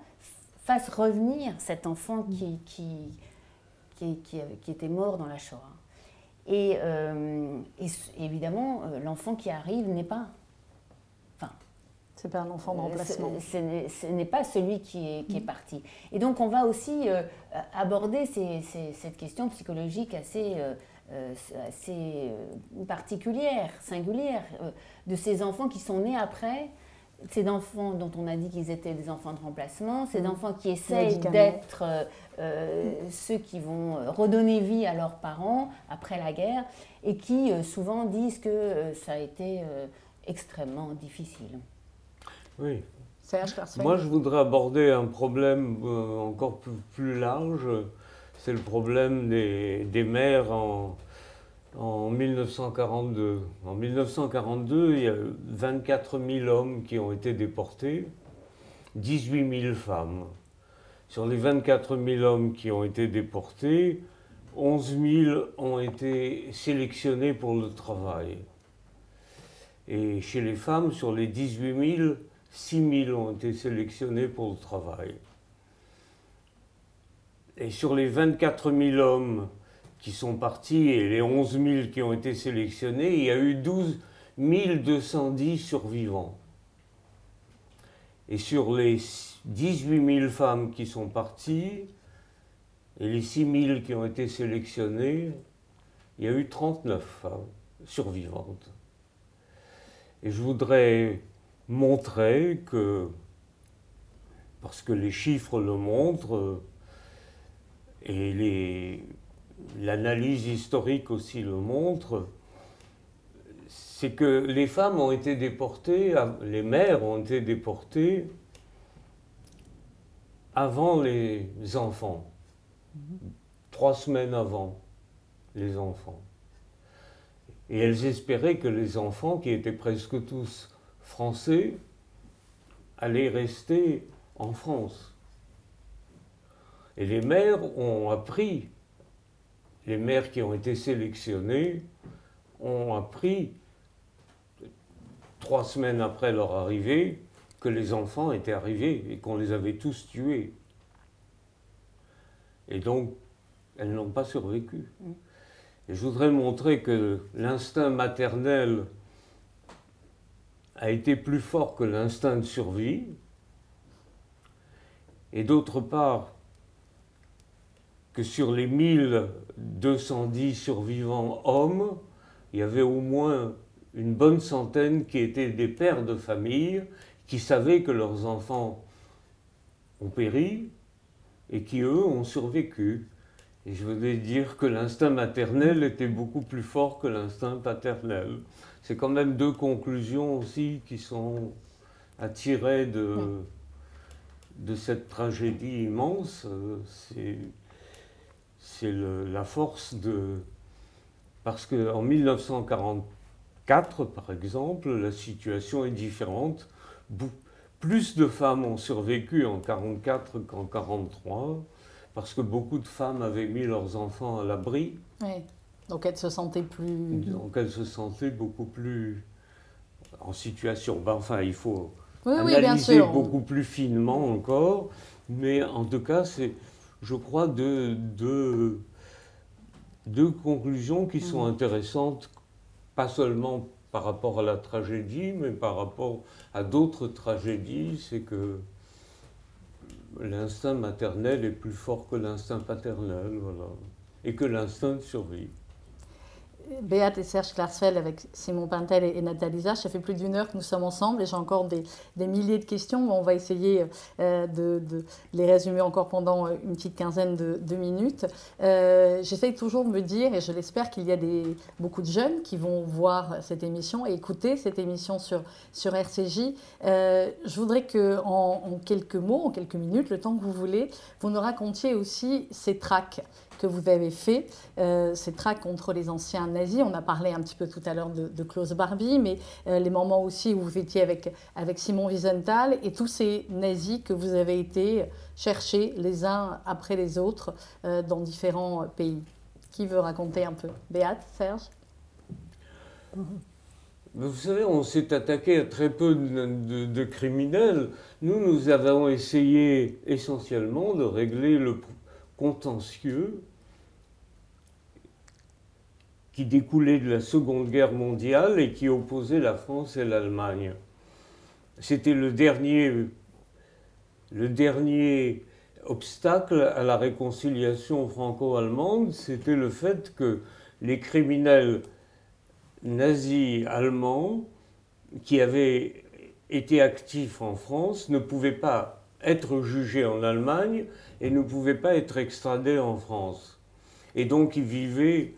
fassent revenir cet enfant qui, qui, qui, qui était mort dans la Shoah. Et, et évidemment, l'enfant qui arrive n'est pas c'est pas un enfant de euh, remplacement. Ce n'est pas celui qui est, qui est, mm. parti. Et donc on va aussi euh, aborder cette question psychologique assez, euh, assez particulière, singulière, de ces enfants qui sont nés après, ces enfants dont on a dit qu'ils étaient des enfants de remplacement, ces mm. enfants qui essayent d'être ceux qui vont redonner vie à leurs parents après la guerre et qui souvent disent que ça a été extrêmement difficile. Oui. Moi, je voudrais aborder un problème euh, encore plus, large. C'est le problème des, des mères en, en 1942. En 1942, il y a 24 000 hommes qui ont été déportés, 18 000 femmes. Sur les 24 000 hommes qui ont été déportés, 11 000 ont été sélectionnés pour le travail. Et chez les femmes, sur les 18 000, 6 000 ont été sélectionnés pour le travail. Et sur les 24 000 hommes sont partis et les 11 000 qui ont été sélectionnés, il y a eu 12 210 survivants. Et sur les 18 000 femmes qui sont parties et les 6 000 qui ont été sélectionnées, il y a eu 39 femmes survivantes. Et je voudrais montrer que, parce que les chiffres le montrent, et l'analyse historique aussi le montre, c'est que les femmes ont été déportées, les mères ont été déportées avant les enfants, trois semaines avant les enfants. Et elles espéraient que les enfants, qui étaient presque tous français allaient rester en France. Et les maires ont appris, les maires qui ont été sélectionnés ont appris, trois semaines après leur arrivée, que les enfants étaient arrivés et qu'on les avait tous tués. Et donc, elles n'ont pas survécu. Mm. Et je voudrais montrer que l'instinct maternel a été plus fort que l'instinct de survie, et d'autre part, que sur les 1210 survivants hommes, il y avait au moins une bonne centaine qui étaient des pères de famille, qui savaient que leurs enfants ont péri et qui, eux, ont survécu. Et je voulais dire que l'instinct maternel était beaucoup plus fort que l'instinct paternel c'est quand même deux conclusions aussi qui sont à tirer de, de cette tragédie immense. C'est la force de... Parce qu'en 1944, par exemple, la situation est différente. Plus de femmes ont survécu en 1944 qu'en 1943, parce que beaucoup de femmes avaient mis leurs enfants à l'abri. Oui. Donc elle se sentait plus... Donc elle se sentait beaucoup plus en situation. Ben, enfin, il faut Oui, oui, bien analyser sûr. beaucoup plus finement encore, mais en tout cas, c'est, je crois, deux, deux, deux conclusions qui sont Mhm. intéressantes, pas seulement par rapport à la tragédie, mais par rapport à d'autres tragédies, c'est que l'instinct maternel est plus fort que l'instinct paternel, voilà, et que l'instinct de survie. Béate et Serge Klarsfeld avec Simon Pintel et, Nathalie Zach, ça fait plus d'une heure que nous sommes ensemble et j'ai encore des, milliers de questions. On va essayer euh, de, les résumer encore pendant euh, une petite quinzaine de, minutes. Euh, J'essaye toujours de me dire, et je l'espère, qu'il y a beaucoup de jeunes qui vont voir cette émission et écouter cette émission sur, RCJ. Euh, je voudrais que, en quelques mots, en quelques minutes, le temps que vous voulez, vous nous racontiez aussi ces tracks que vous avez fait, euh, ces tracks contre les anciens nazis. On a parlé un petit peu tout à l'heure de, Klaus Barbie, mais euh, les moments aussi où vous étiez avec, Simon Wiesenthal et tous ces nazis que vous avez été chercher les uns après les autres euh, dans différents pays. Qui veut raconter un peu? Béate, Serge? Mais Vous savez, on s'est attaqué à très peu de, criminels. Nous, nous avons essayé essentiellement de régler le contentieux qui découlait de la Seconde Guerre mondiale et qui opposait la France et l'Allemagne. C'était le dernier, le dernier obstacle à la réconciliation franco-allemande, c'était le fait que les criminels nazis allemands qui avaient été actifs en France ne pouvaient pas être jugés en Allemagne et ne pouvaient pas être extradés en France. Et donc ils vivaient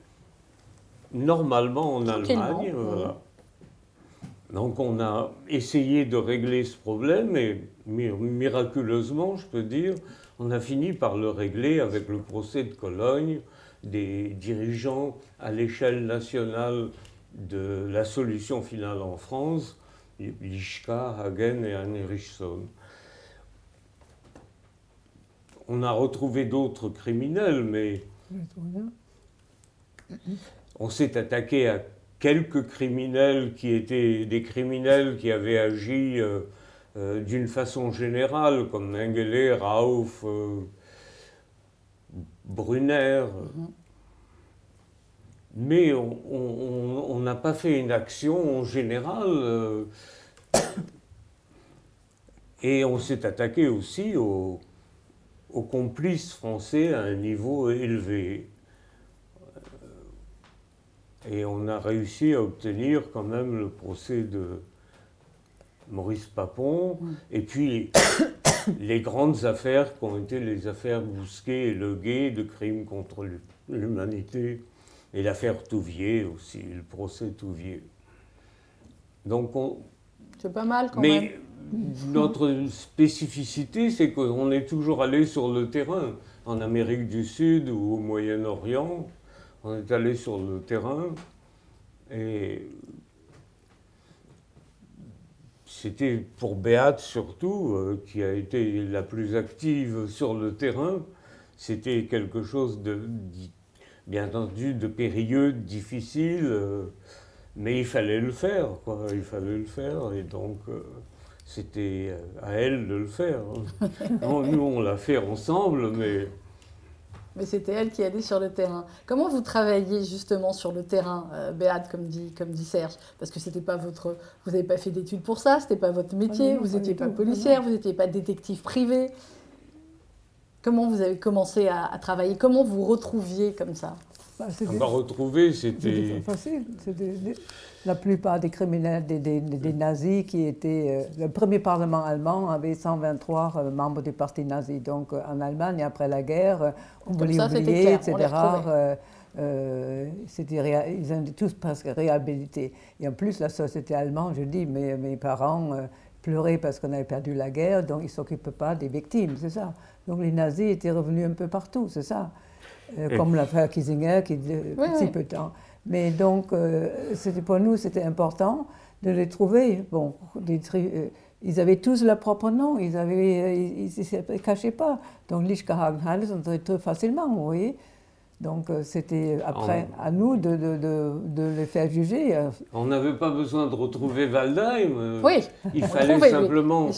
normalement en Allemagne. oui. voilà. Donc on a essayé de régler ce problème et mi- miraculeusement, je peux dire, on a fini par le régler avec le procès de Cologne des dirigeants à l'échelle nationale de la solution finale en France, Lischka, Hagen et Heinrichson. On a retrouvé d'autres criminels, mais on s'est attaqué à quelques criminels qui étaient des criminels qui avaient agi euh, euh, d'une façon générale, comme Mengele, Rauf, euh, Brunner. Mais on- n'a pas fait une action générale. euh, et on s'est attaqué aussi aux, aux complices français à un niveau élevé. Et on a réussi à obtenir quand même le procès de Maurice Papon. Et puis les grandes affaires qui ont été les affaires Bousquet et Leguet de crimes contre l'humanité. Et l'affaire Touvier aussi, le procès Touvier. Donc on, C'est pas mal quand même. mais notre spécificité, c'est qu'on est toujours allé sur le terrain. En Amérique du Sud ou au Moyen-Orient, on est allé sur le terrain. Et c'était pour Béate surtout, euh, qui a été la plus active sur le terrain, c'était quelque chose de, bien entendu, de périlleux, de difficile. euh, mais il fallait le faire, quoi. Il fallait le faire, et donc euh, c'était à elle de le faire. hein. Non, nous, on l'a fait ensemble, mais Mais c'était elle qui allait sur le terrain. Comment vous travaillez justement sur le terrain, euh, Béate, comme dit, comme dit Serge? Parce que c'était pas votre, vous n'avez pas fait d'études pour ça, c'était pas votre métier, Ah non, vous n'étiez pas policière, vous n'étiez pas détective privé. Comment vous avez commencé à, à travailler? Comment vous retrouviez comme ça? Bah, on c'était- va retrouver, C'était c'était... facile. C'était des- la plupart des criminels, des, des- des nazis qui étaient. euh, le premier parlement allemand avait 123 euh, membres du parti nazi. Donc euh, en Allemagne, après la guerre, on Comme voulait ça, oublier, etc. réa- ils ont tous presque réhabilités. Et en plus, la société allemande, je dis, mes, mes parents euh, pleuraient parce qu'on avait perdu la guerre, donc ils ne s'occupaient pas des victimes, c'est ça. Donc les nazis étaient revenus un peu partout, c'est ça. Euh, comme l'affaire Kissinger, qui de Oui, si oui. peu de temps. Mais donc, euh, c'était pour nous, c'était important de les trouver. Bon, des tri- euh, ils avaient tous leur propre nom, ils avaient, euh, ils ne se cachaient pas. Donc, on trouvait très facilement, vous voyez. Donc euh, c'était après à nous de, de, de, les faire juger. On n'avait pas besoin de retrouver Waldheim. Oui. Il fallait simplement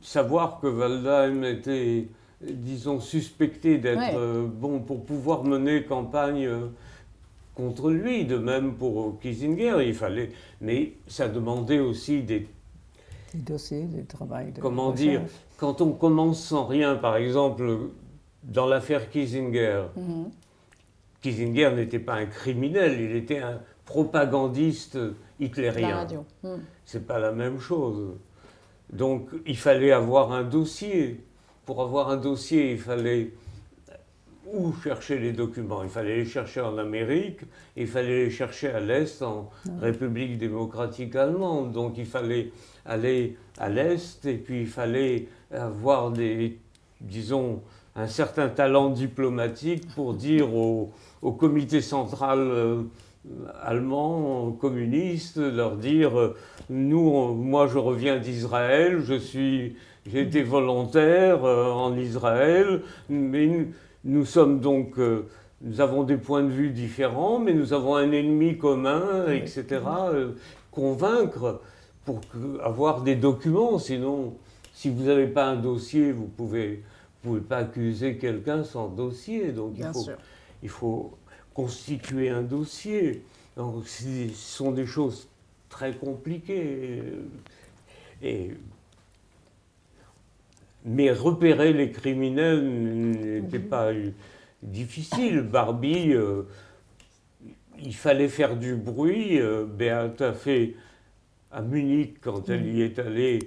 savoir que Waldheim était, disons, suspecté d'être bon pour pouvoir mener campagne contre lui. De même pour Kissinger, il fallait. Mais ça demandait aussi des des dossiers, des travail. De Comment dire Quand on commence sans rien, par exemple, dans l'affaire Kissinger, mhm. Kissinger n'était pas un criminel, il était un propagandiste hitlérien. Mhm. C'est pas la même chose. Donc il fallait avoir un dossier. Pour avoir un dossier, il fallait où chercher les documents? Il fallait les chercher en Amérique, il fallait les chercher à l'Est, en République démocratique allemande. Donc il fallait aller à l'Est et puis il fallait avoir des, disons, un certain talent diplomatique pour dire au, comité central euh, allemand, communiste, leur dire euh, nous, moi je reviens d'Israël, je suis, j'ai été volontaire euh, en Israël, mais nous, sommes donc, nous avons des points de vue différents, mais nous avons un ennemi commun, etc. convaincre pour avoir des documents, sinon, si vous n'avez pas un dossier, vous pouvez ne pouvez pas accuser quelqu'un sans dossier. Donc il faut, il faut, constituer un dossier. Donc ce sont des choses très compliquées. Et, mais repérer les criminels n'était pas difficile. Barbie, euh, il fallait faire du bruit. Euh, Béat a fait à Munich quand elle y est allée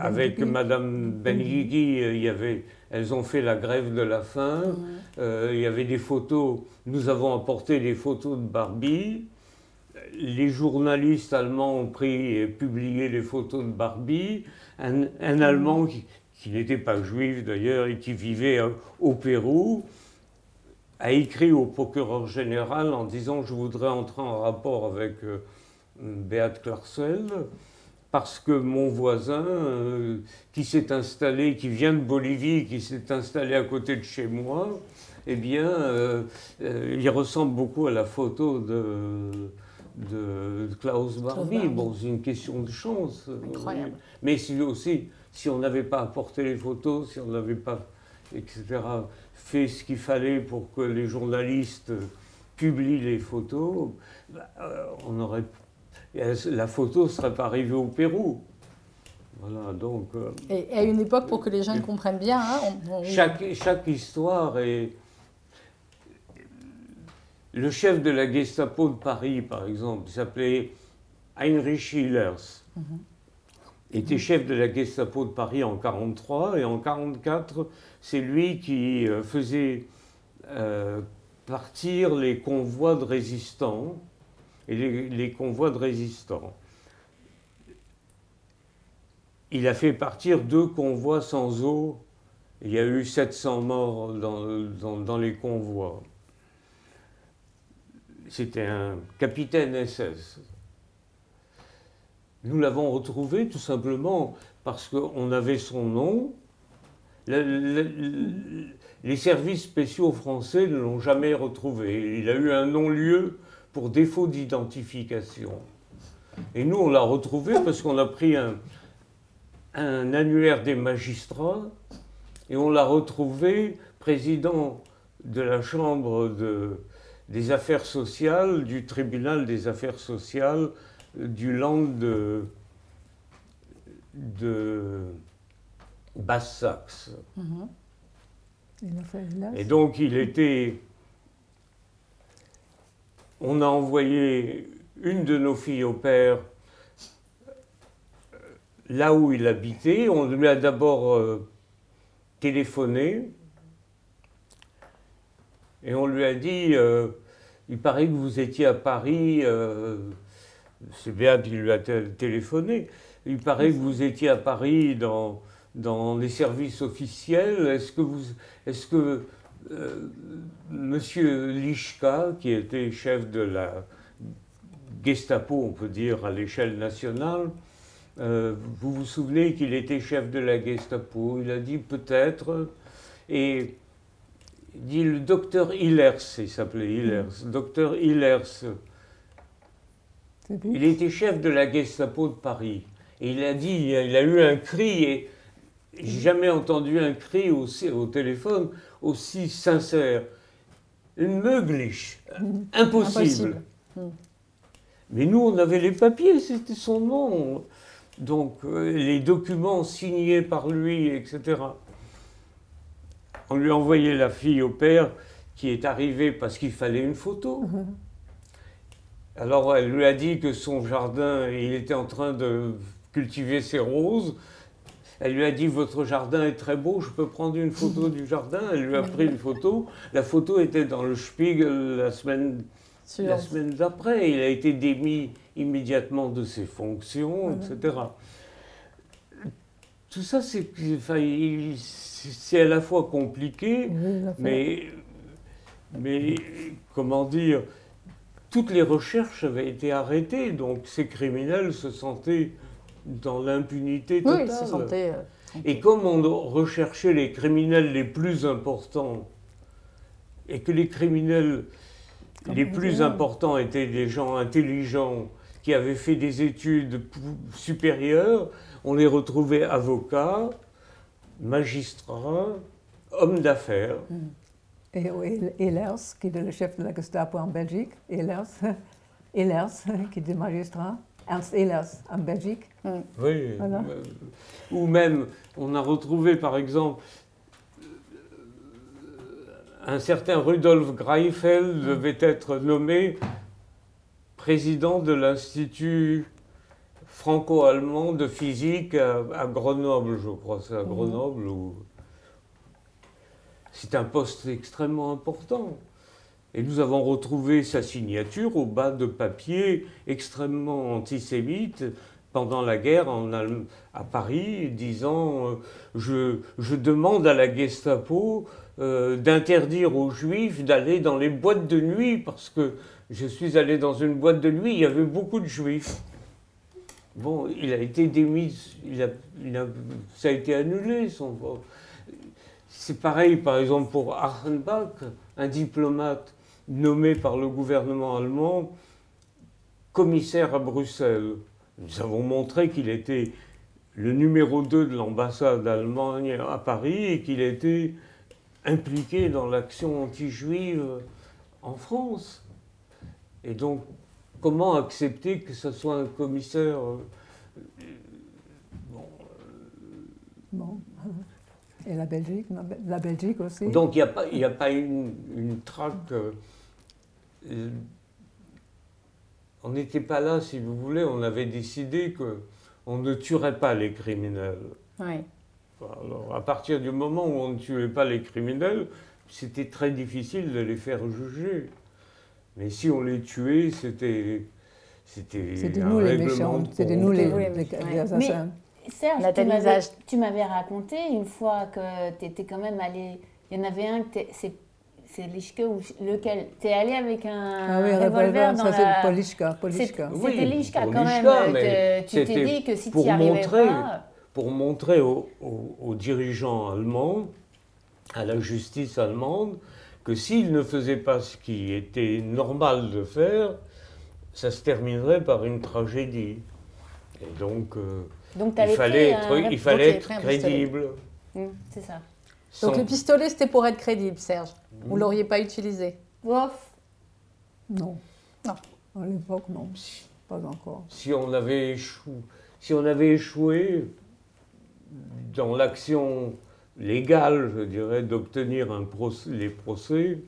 avec Madame, Benguigui, il y avait, elles ont fait la grève de la faim. Euh, il y avait des photos. Nous avons apporté des photos de Barbie. Les journalistes allemands ont pris et publié les photos de Barbie. Un, Allemand qui, n'était pas juif d'ailleurs et qui vivait euh, au Pérou a écrit au procureur général en disant je voudrais entrer en rapport avec euh, Beat Klarsfeld parce que mon voisin euh, qui s'est installé, qui vient de Bolivie, qui s'est installé à côté de chez moi, eh bien, il ressemble beaucoup à la photo de, de Klaus Barbie. Bon, c'est une question de chance. Incroyable. Mais si aussi, si on n'avait pas apporté les photos, si on n'avait pas, etc., fait ce qu'il fallait pour que les journalistes publient les photos, bah, on aurait la photo ne serait pas arrivée au Pérou. Voilà, donc, euh, et, à une époque, pour que les jeunes comprennent bien, hein, chaque, chaque histoire est. Le chef de la Gestapo de Paris, par exemple, s'appelait Heinrich Hillers. Mhm. était chef de la Gestapo de Paris en 1943 et en 1944, c'est lui qui euh, faisait euh, partir les convois de résistants et les, convois de résistants. Il a fait partir deux convois sans eau. Il y a eu 700 morts dans, dans, les convois. C'était un capitaine SS. Nous l'avons retrouvé tout simplement parce qu'on avait son nom. les services spéciaux français ne l'ont jamais retrouvé. Il a eu un non-lieu pour défaut d'identification. Et nous, on l'a retrouvé parce qu'on a pris un, un annuaire des magistrats et on l'a retrouvé président de la Chambre de, des affaires sociales, du tribunal des affaires sociales du land de, de Basse-Saxe. Mm-hmm. Et donc il était on a envoyé une de nos filles au père euh, là où il habitait. On lui a d'abord euh, téléphoné et on lui a dit euh, il paraît que vous étiez à Paris. c'est bien qu'il lui a téléphoné. Il paraît que vous étiez à Paris dans, dans les services officiels. Est-ce que vous. Est-ce que euh, Monsieur Lischka, qui était chef de la Gestapo, on peut dire, à l'échelle nationale, euh, vous vous souvenez qu'il était chef de la Gestapo? Il a dit peut-être. Et dit le docteur Hillers, il s'appelait Hillers, docteur Hillers. Il était chef de la Gestapo de Paris. Et il a dit, il a eu un cri, et j'ai jamais entendu un cri aussi, au téléphone aussi sincère. Une meugliche, impossible. Impossible. Mm. Mais nous, on avait les papiers, c'était son nom. Donc, euh, les documents signés par lui, etc. On lui a envoyé la fille au père qui est arrivée parce qu'il fallait une photo. Alors, elle lui a dit que son jardin, il était en train de cultiver ses roses. Elle lui a dit Votre jardin est très beau, je peux prendre une photo du jardin. Elle lui a pris une photo. La photo était dans le Spiegel la semaine Sur- la semaine d'après, il a été démis immédiatement de ses fonctions, etc. Tout ça, c'est enfin, il- c'est à la fois compliqué, Oui, mais, mais comment dire, toutes les recherches avaient été arrêtées, donc ces criminels se sentaient dans l'impunité Oui, totale. se euh, Et comme on recherchait les criminels les plus importants, et que les criminels Comme les plus dirait. importants étaient des gens intelligents qui avaient fait des études supérieures, on les retrouvait avocats, magistrats, hommes d'affaires. Et et- Ehlers, qui était le chef de la Gestapo en Belgique, Ehlers, Ehlers, qui était magistrat, Ernst Ehlers en Belgique. Oui. Voilà. euh, Ou même, on a retrouvé par exemple un certain Rudolf Greifeld devait être nommé président de l'Institut franco-allemand de physique à, à Grenoble, je crois. C'est à Grenoble où c'est un poste extrêmement important. Et nous avons retrouvé sa signature au bas de papier extrêmement antisémite pendant la guerre en Allem- à Paris, disant euh, je, je demande à la Gestapo euh, d'interdire aux Juifs d'aller dans les boîtes de nuit parce que je suis allé dans une boîte de nuit, il y avait beaucoup de Juifs. Bon, il a été démis, ça a été annulé. Son, c'est pareil, par exemple, pour Achenbach, un diplomate nommé par le gouvernement allemand commissaire à Bruxelles. Nous avons montré qu'il était le numéro 2 de l'ambassade d'Allemagne à Paris et qu'il était impliqué dans l'action anti-juive en France. Et donc, comment accepter que ce soit un commissaire euh, Bon. Et la Belgique, la Belgique aussi. Donc il n'y a pas, il y a pas une, une traque. euh, euh, on n'était pas là, si vous voulez, on avait décidé que on ne tuerait pas les criminels. Oui. Alors à partir du moment où on ne tuait pas les criminels, c'était très difficile de les faire juger. Mais si on les tuait, c'était c'était nous les règlement méchants, c'était nous les, les, Oui, les ouais. assassins. Serge, tu m'avais, raconté une fois que tu étais quand même allé. Il y en avait un, que t'es- c'est, c'est ou lequel? Tu es allé avec un Ah oui, revolver dans ça c'est la. Oui, C'était pour quand même. mais que tu t'es dit que si tu arrivais montrer- pas. pour montrer aux, aux- aux dirigeants allemands, à la justice allemande, que s'ils ne faisaient pas ce qui était normal de faire, ça se terminerait par une tragédie. Et donc, euh, Donc il fallait un- être, il fallait crédible. Hum, C'est ça. Donc le pistolet, c'était pour être crédible, Serge. Vous Mhm. l'auriez pas utilisé. Ouf. Non. Non. À l'époque, non. Pas encore. si on avait échoué, si on avait échoué dans l'action légale, je dirais, d'obtenir un procès- les procès,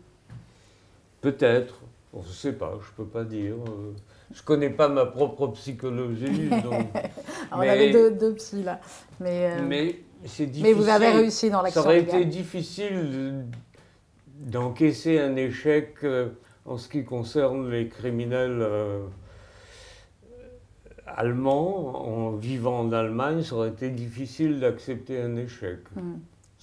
peut-être, on ne sait pas, je ne peux pas dire. euh, Je ne connais pas ma propre psychologie, donc, Alors, Mais- On avait deux, deux psys là. Mais, euh, mais c'est difficile. mais vous avez réussi dans Ça l'action aurait légale. été difficile de- d'encaisser un échec euh, en ce qui concerne les criminels euh, allemands. En vivant en Allemagne, ça aurait été difficile d'accepter un échec. Hmm,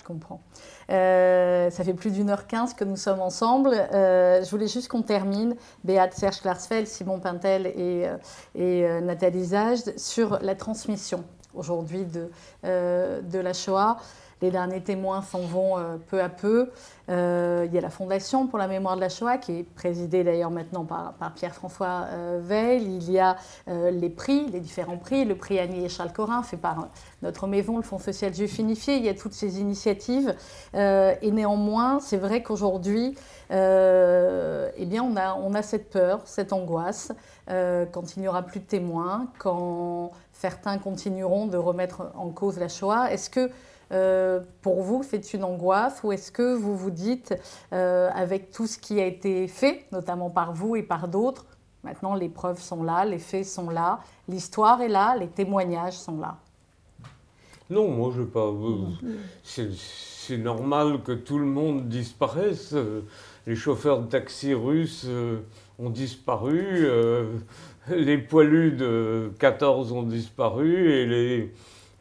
comprends. Euh, ça fait plus d'une heure quinze que nous sommes ensemble. Euh, je voulais juste qu'on termine, Béat Serge Klarsfeld, Simon Pintel et, euh, et Nathalie Zajde, sur la transmission aujourd'hui de la Shoah. Les derniers témoins s'en vont euh, peu à peu. Euh, il y a la Fondation pour la mémoire de la Shoah, qui est présidée d'ailleurs maintenant par, Pierre-François euh, Veil. Il y a les prix, les différents prix, le prix Annie et Charles Corin, fait par notre maison, le Fonds social juif unifié. Il y a toutes ces initiatives. et néanmoins, c'est vrai qu'aujourd'hui, eh bien, on a, cette peur, cette angoisse, quand il n'y aura plus de témoins, quand certains continueront de remettre en cause la Shoah. Euh, pour vous, c'est une angoisse ou est-ce que vous vous dites, euh, avec tout ce qui a été fait, notamment par vous et par d'autres, maintenant les preuves sont là, les faits sont là, l'histoire est là, les témoignages sont là? Non, moi je pas. c'est normal que tout le monde disparaisse. Les chauffeurs de taxi russes euh, ont disparu, les poilus de 14 ont disparu et les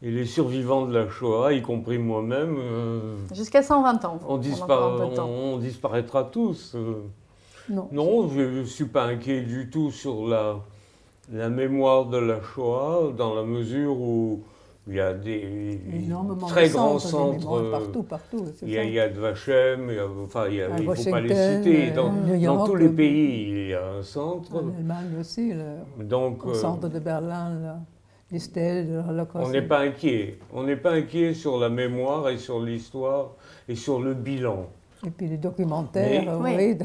et les survivants de la Shoah, y compris moi-même. Euh, Jusqu'à 120 ans. On, on, disparaîtra tous. Euh. non. non, je ne suis pas inquiet du tout sur la, la mémoire de la Shoah, dans la mesure où il y a des très grands centres. partout, partout. Il y, a, il y a de Vachem, enfin, il ne faut pas les citer. Dans, dans, tous les pays, il y a un centre. En Allemagne aussi, le, Donc, au centre de Berlin. Là. On n'est pas inquiet. On n'est pas inquiet sur la mémoire et sur l'histoire et sur le bilan. Et puis les documentaires, oui,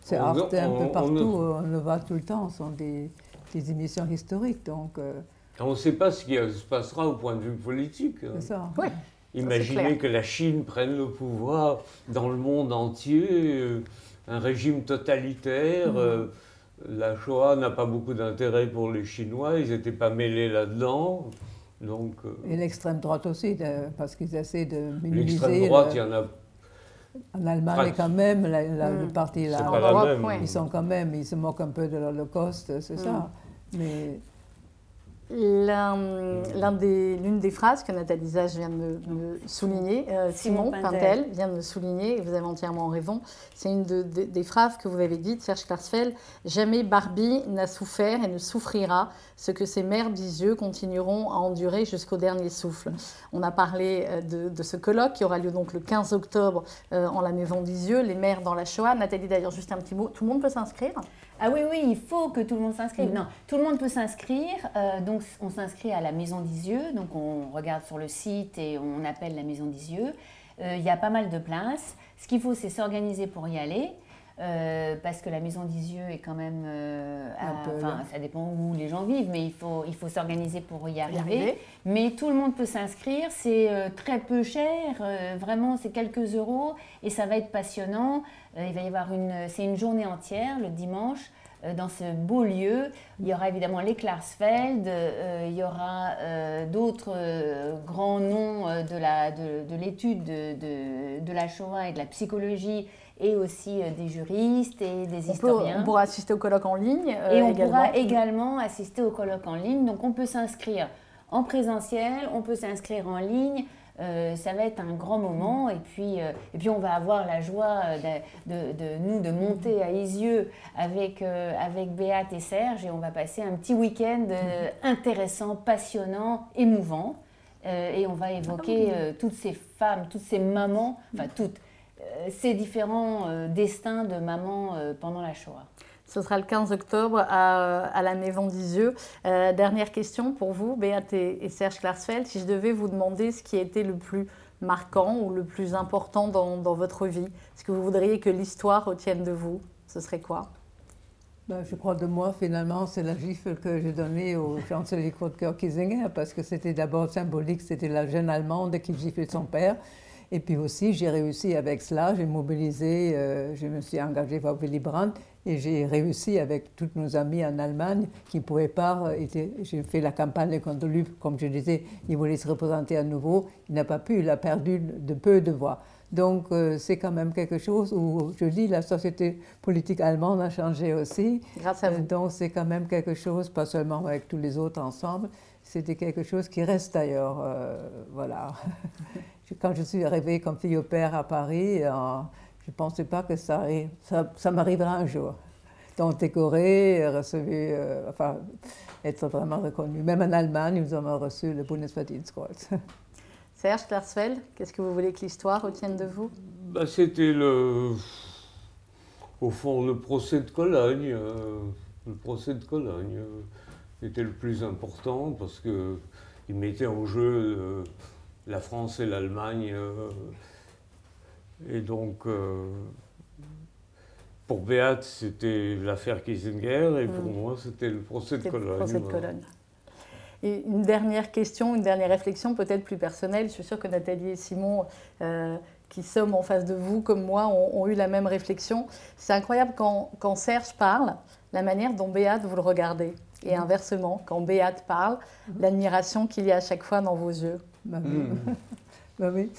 c'est Arte un peu partout, on, le voit tout le temps, ce sont des, émissions historiques. Donc, euh, On ne sait pas ce qui se passera au point de vue politique. C'est ça. Imaginez que la Chine prenne le pouvoir dans le monde entier, euh, un régime totalitaire. Mm. Euh, la Shoah n'a pas beaucoup d'intérêt pour les Chinois, ils n'étaient pas mêlés là-dedans. Donc, euh, Et l'extrême droite aussi, parce qu'ils essaient de minimiser. L'extrême droite, il y en a. En Allemagne, quand même, le hmm. parti là, ils sont quand même, ils se moquent un peu de l'Holocauste, c'est ça. Hmm. Mais L'une des, des, phrases que Nathalie Zage vient de me, souligner, euh, Simon, Pintel. vient de me souligner, et vous avez entièrement raison, c'est une des phrases que vous avez dites, Serge Klarsfeld, Jamais Barbie n'a souffert et ne souffrira ce que ces mères d'Isieux continueront à endurer jusqu'au dernier souffle. On a parlé euh, de, ce colloque qui aura lieu donc le 15 octobre euh, en la maison d'Isieux, les mères dans la Shoah. Nathalie, d'ailleurs, juste un petit mot, tout le monde peut s'inscrire? Ah oui, oui, il faut que tout le monde s'inscrive. Mm. Non, tout le monde peut s'inscrire. Euh, donc, on s'inscrit à la Maison d'Isieux. Donc, on regarde sur le site et on appelle la Maison d'Isieux. Euh, il y a pas mal de places. Ce qu'il faut, c'est s'organiser pour y aller. Euh, parce que la maison d'Isieux est quand même. enfin, ça dépend où les gens vivent, mais il faut, il faut s'organiser pour y arriver. Mais tout le monde peut s'inscrire, c'est très peu cher, vraiment, c'est quelques euros et ça va être passionnant. Euh, il va y avoir une, c'est une journée entière le dimanche euh, dans ce beau lieu. Il y aura évidemment les Klarsfeld, euh, il y aura d'autres grands noms de, la, de, l'étude de, de, la Shoah et de la psychologie et aussi des juristes et des historiens. on pourra assister au colloque en ligne. et on pourra également assister au colloque en ligne. Donc on peut s'inscrire en présentiel, on peut s'inscrire en ligne. Euh, ça va être un grand moment. Et puis, euh, et puis on va avoir la joie de, de, nous de monter à Isieux avec, euh, avec Béate et Serge. Et on va passer un petit week-end intéressant, passionnant, émouvant. et on va évoquer toutes ces femmes, toutes ces mamans, enfin toutes, ces différents destins de mamans pendant la Shoah. Ce sera le 15 octobre à, la Maison d'Isieux. Euh, dernière question pour vous, Béat et, Serge Klarsfeld. Si je devais vous demander ce qui a été le plus marquant ou le plus important dans, votre vie, ce que vous voudriez que l'histoire retienne de vous, ce serait quoi? Ben, je crois de moi, finalement, c'est la gifle que j'ai donnée au chancelier Kurt Kiesinger, parce que c'était d'abord symbolique, c'était la jeune Allemande qui giflait son père. Et puis aussi, j'ai réussi avec cela, j'ai mobilisé, euh, je me suis engagée pour Willy Brandt et j'ai réussi avec tous nos amis en Allemagne qui ne pouvaient pas. J'ai fait la campagne contre lui, comme je disais, il voulait se représenter à nouveau. Il n'a pas pu, il a perdu de peu de voix. Donc euh, c'est quand même quelque chose où je dis la société politique allemande a changé aussi. Grâce à vous. donc c'est quand même quelque chose, pas seulement avec tous les autres ensemble, c'était quelque chose qui reste d'ailleurs. Euh, voilà. Quand je suis arrivée comme fille au père à Paris, je ne pensais pas que ça, ça, ça m'arrivera un jour. Donc décoré, recevoir, euh, enfin, être vraiment reconnu. Même en Allemagne, nous avons reçu le Bundesverdienstkreuz. Serge Klarsfeld, qu'est-ce que vous voulez que l'histoire retienne de vous? Bah, C'était le, au fond le procès de Cologne. Euh, le procès de Cologne euh, était le plus important parce qu'il mettait en jeu euh, la France et l'Allemagne. et donc, pour Beat, c'était l'affaire Kissinger et pour mm. moi, c'était le procès de Cologne. Le procès de Cologne. Et une dernière question, une dernière réflexion, peut-être plus personnelle. Je suis sûre que Nathalie et Simon, euh, qui sommes en face de vous, comme moi, ont, eu la même réflexion. C'est incroyable quand, quand, Serge parle, la manière dont Béate vous le regardez. Et mm. inversement, quand Béate parle, mm. l'admiration qu'il y a à chaque fois dans vos yeux. Bah ben oui.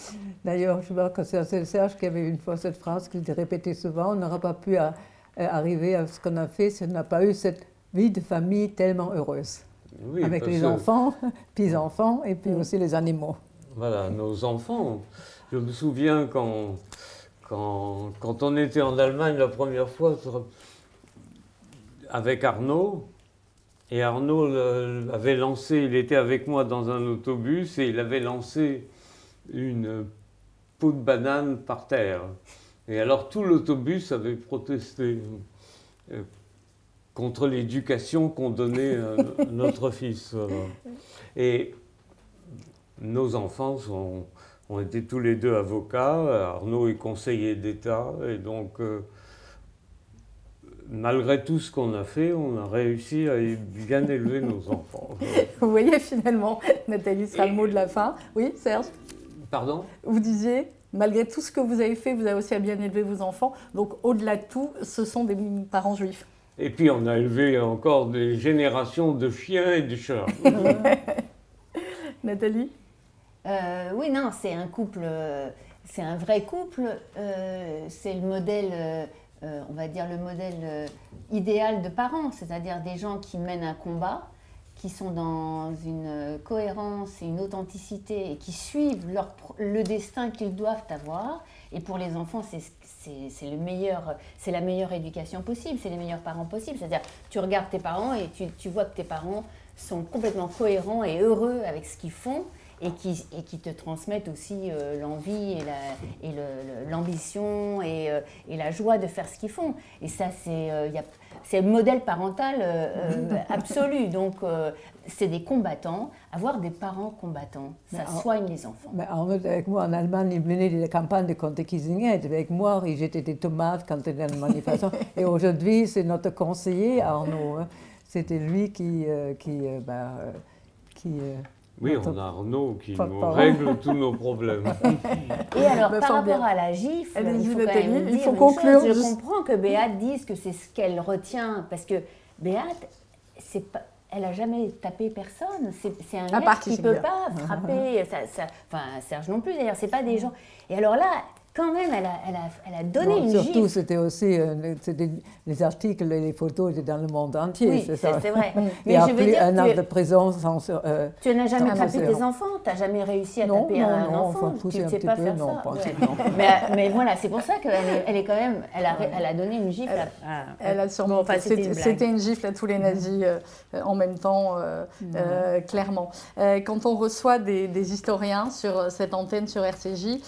D'ailleurs, je vois que c'est Serge qui avait une fois cette phrase qu'il répétait souvent on n'aura pas pu euh, arriver à ce qu'on a fait si on n'a pas eu cette vie de famille tellement heureuse. Oui, avec les enfants, petits-enfants et puis aussi les animaux. Voilà, nos enfants. Je me souviens quand, quand, quand on était en Allemagne la première fois avec Arnaud, et Arnaud avait lancé, il était avec moi dans un autobus et il avait lancé une peau de banane par terre. Et alors tout l'autobus avait protesté euh, contre l'éducation qu'on donnait à notre fils. Et nos enfants ont été tous les deux avocats. Arnaud est conseiller d'État. Et donc, euh, malgré tout ce qu'on a fait, on a réussi à bien élever nos enfants. Vous voyez finalement, Nathalie sera le mot de la fin. Oui, Serge? Pardon? Vous disiez, malgré tout ce que vous avez fait, vous avez aussi à bien élever vos enfants. Donc au-delà de tout, ce sont des parents juifs. Et puis on a élevé encore des générations de chiens et de chats. Nathalie? Euh, Oui, non, c'est un couple, c'est un vrai couple. Euh, c'est le modèle, euh, on va dire le modèle idéal de parents, c'est-à-dire des gens qui mènent un combat qui sont dans une cohérence et une authenticité et qui suivent leur, le destin qu'ils doivent avoir. Et pour les enfants, c'est le meilleur, c'est la meilleure éducation possible, c'est les meilleurs parents possibles. C'est-à-dire, tu regardes tes parents et tu, tu, vois que tes parents sont complètement cohérents et heureux avec ce qu'ils font et qui, et qui te transmettent aussi euh, l'envie et l'ambition et, et, euh, et, la joie de faire ce qu'ils font. Et ça, c'est euh, c'est le modèle parental euh, absolu. Donc, euh, c'est des combattants. Avoir des parents combattants, ça soigne les enfants. Mais avec moi, en Allemagne, il menait des campagnes de contre Kissinger. Avec moi, il jetait des tomates quand il était dans manifestation. Et aujourd'hui, c'est notre conseiller, Arnaud. Hein. C'était lui qui, qui, bah, qui oui, on a Arnaud qui nous règle tous nos problèmes. Et alors, par rapport à la gifle, il faut, quand même il faut conclure. Je comprends que Béate dise que c'est ce qu'elle retient, parce que Béate, c'est pas, elle n'a jamais tapé personne. C'est un mec qui ne peut pas frapper. ça, ça, enfin, Serge non plus, d'ailleurs, c'est pas des gens. Et alors là, quand même, elle a, elle a, elle a donné une Surtout, c'était aussi, euh, les articles et les photos étaient dans le monde entier, oui, c'est ça. C'est vrai. Mais il n'y a plus un acte de présence sans, euh, Tu n'as jamais tapé tes enfants? Tu n'as jamais réussi à taper un non, enfant? enfin, Tu ne sais pas peu, faire non, ça? pas mais, mais, voilà, c'est pour ça qu'elle est, elle est quand même, elle a, elle a donné une gifle. À, elle a sûrement, enfin, c'était une, gifle à tous les nazis euh, en même temps, clairement. quand on reçoit des, des, historiens sur cette antenne sur RCJ,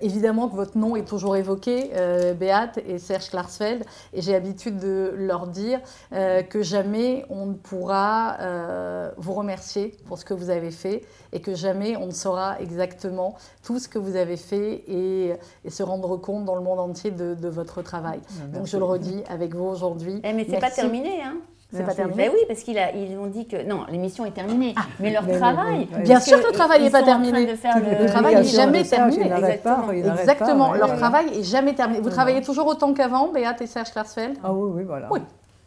évidemment que votre nom est toujours évoqué, euh, Béate et Serge Klarsfeld, et j'ai l'habitude de leur dire euh, que jamais on ne pourra euh, vous remercier pour ce que vous avez fait et que jamais on ne saura exactement tout ce que vous avez fait et, se rendre compte dans le monde entier de, votre travail. Donc je le redis avec vous aujourd'hui. Eh, mais c'est pas terminé, hein c'est pas terminé. Ben oui, parce qu'ils ils ont dit que non, l'émission est terminée. Ah, mais leur travail. bien sûr que le travail n'est pas terminé. le... travail n'est jamais terminé. Exactement. Exactement. leur travail n'est jamais terminé. Vous travaillez toujours autant qu'avant, Béat et Serge Klarsfeld Ah oui, oui, voilà. Oui.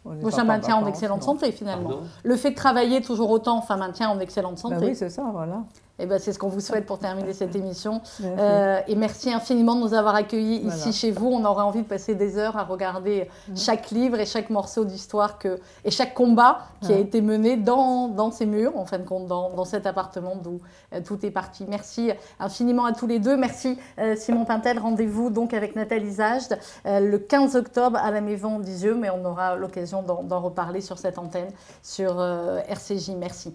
Vous ça maintient en excellente santé finalement. le fait de travailler toujours autant, ça maintient en excellente santé. Ben oui, c'est ça, voilà. Eh ben, c'est ce qu'on vous souhaite pour terminer cette émission. Euh, et merci infiniment de nous avoir accueillis ici chez vous. On aurait envie de passer des heures à regarder mm. chaque livre et chaque morceau d'histoire que, et chaque combat qui a été mené dans, dans, ces murs, en fin de compte, dans, dans cet appartement d'où euh, tout est parti. Merci infiniment à tous les deux. Merci euh, Simon Pintel. Rendez-vous donc avec Nathalie Zajd le 15 octobre à la Maison d'Isieux, mais on aura l'occasion d'en reparler sur cette antenne sur RCJ. Merci.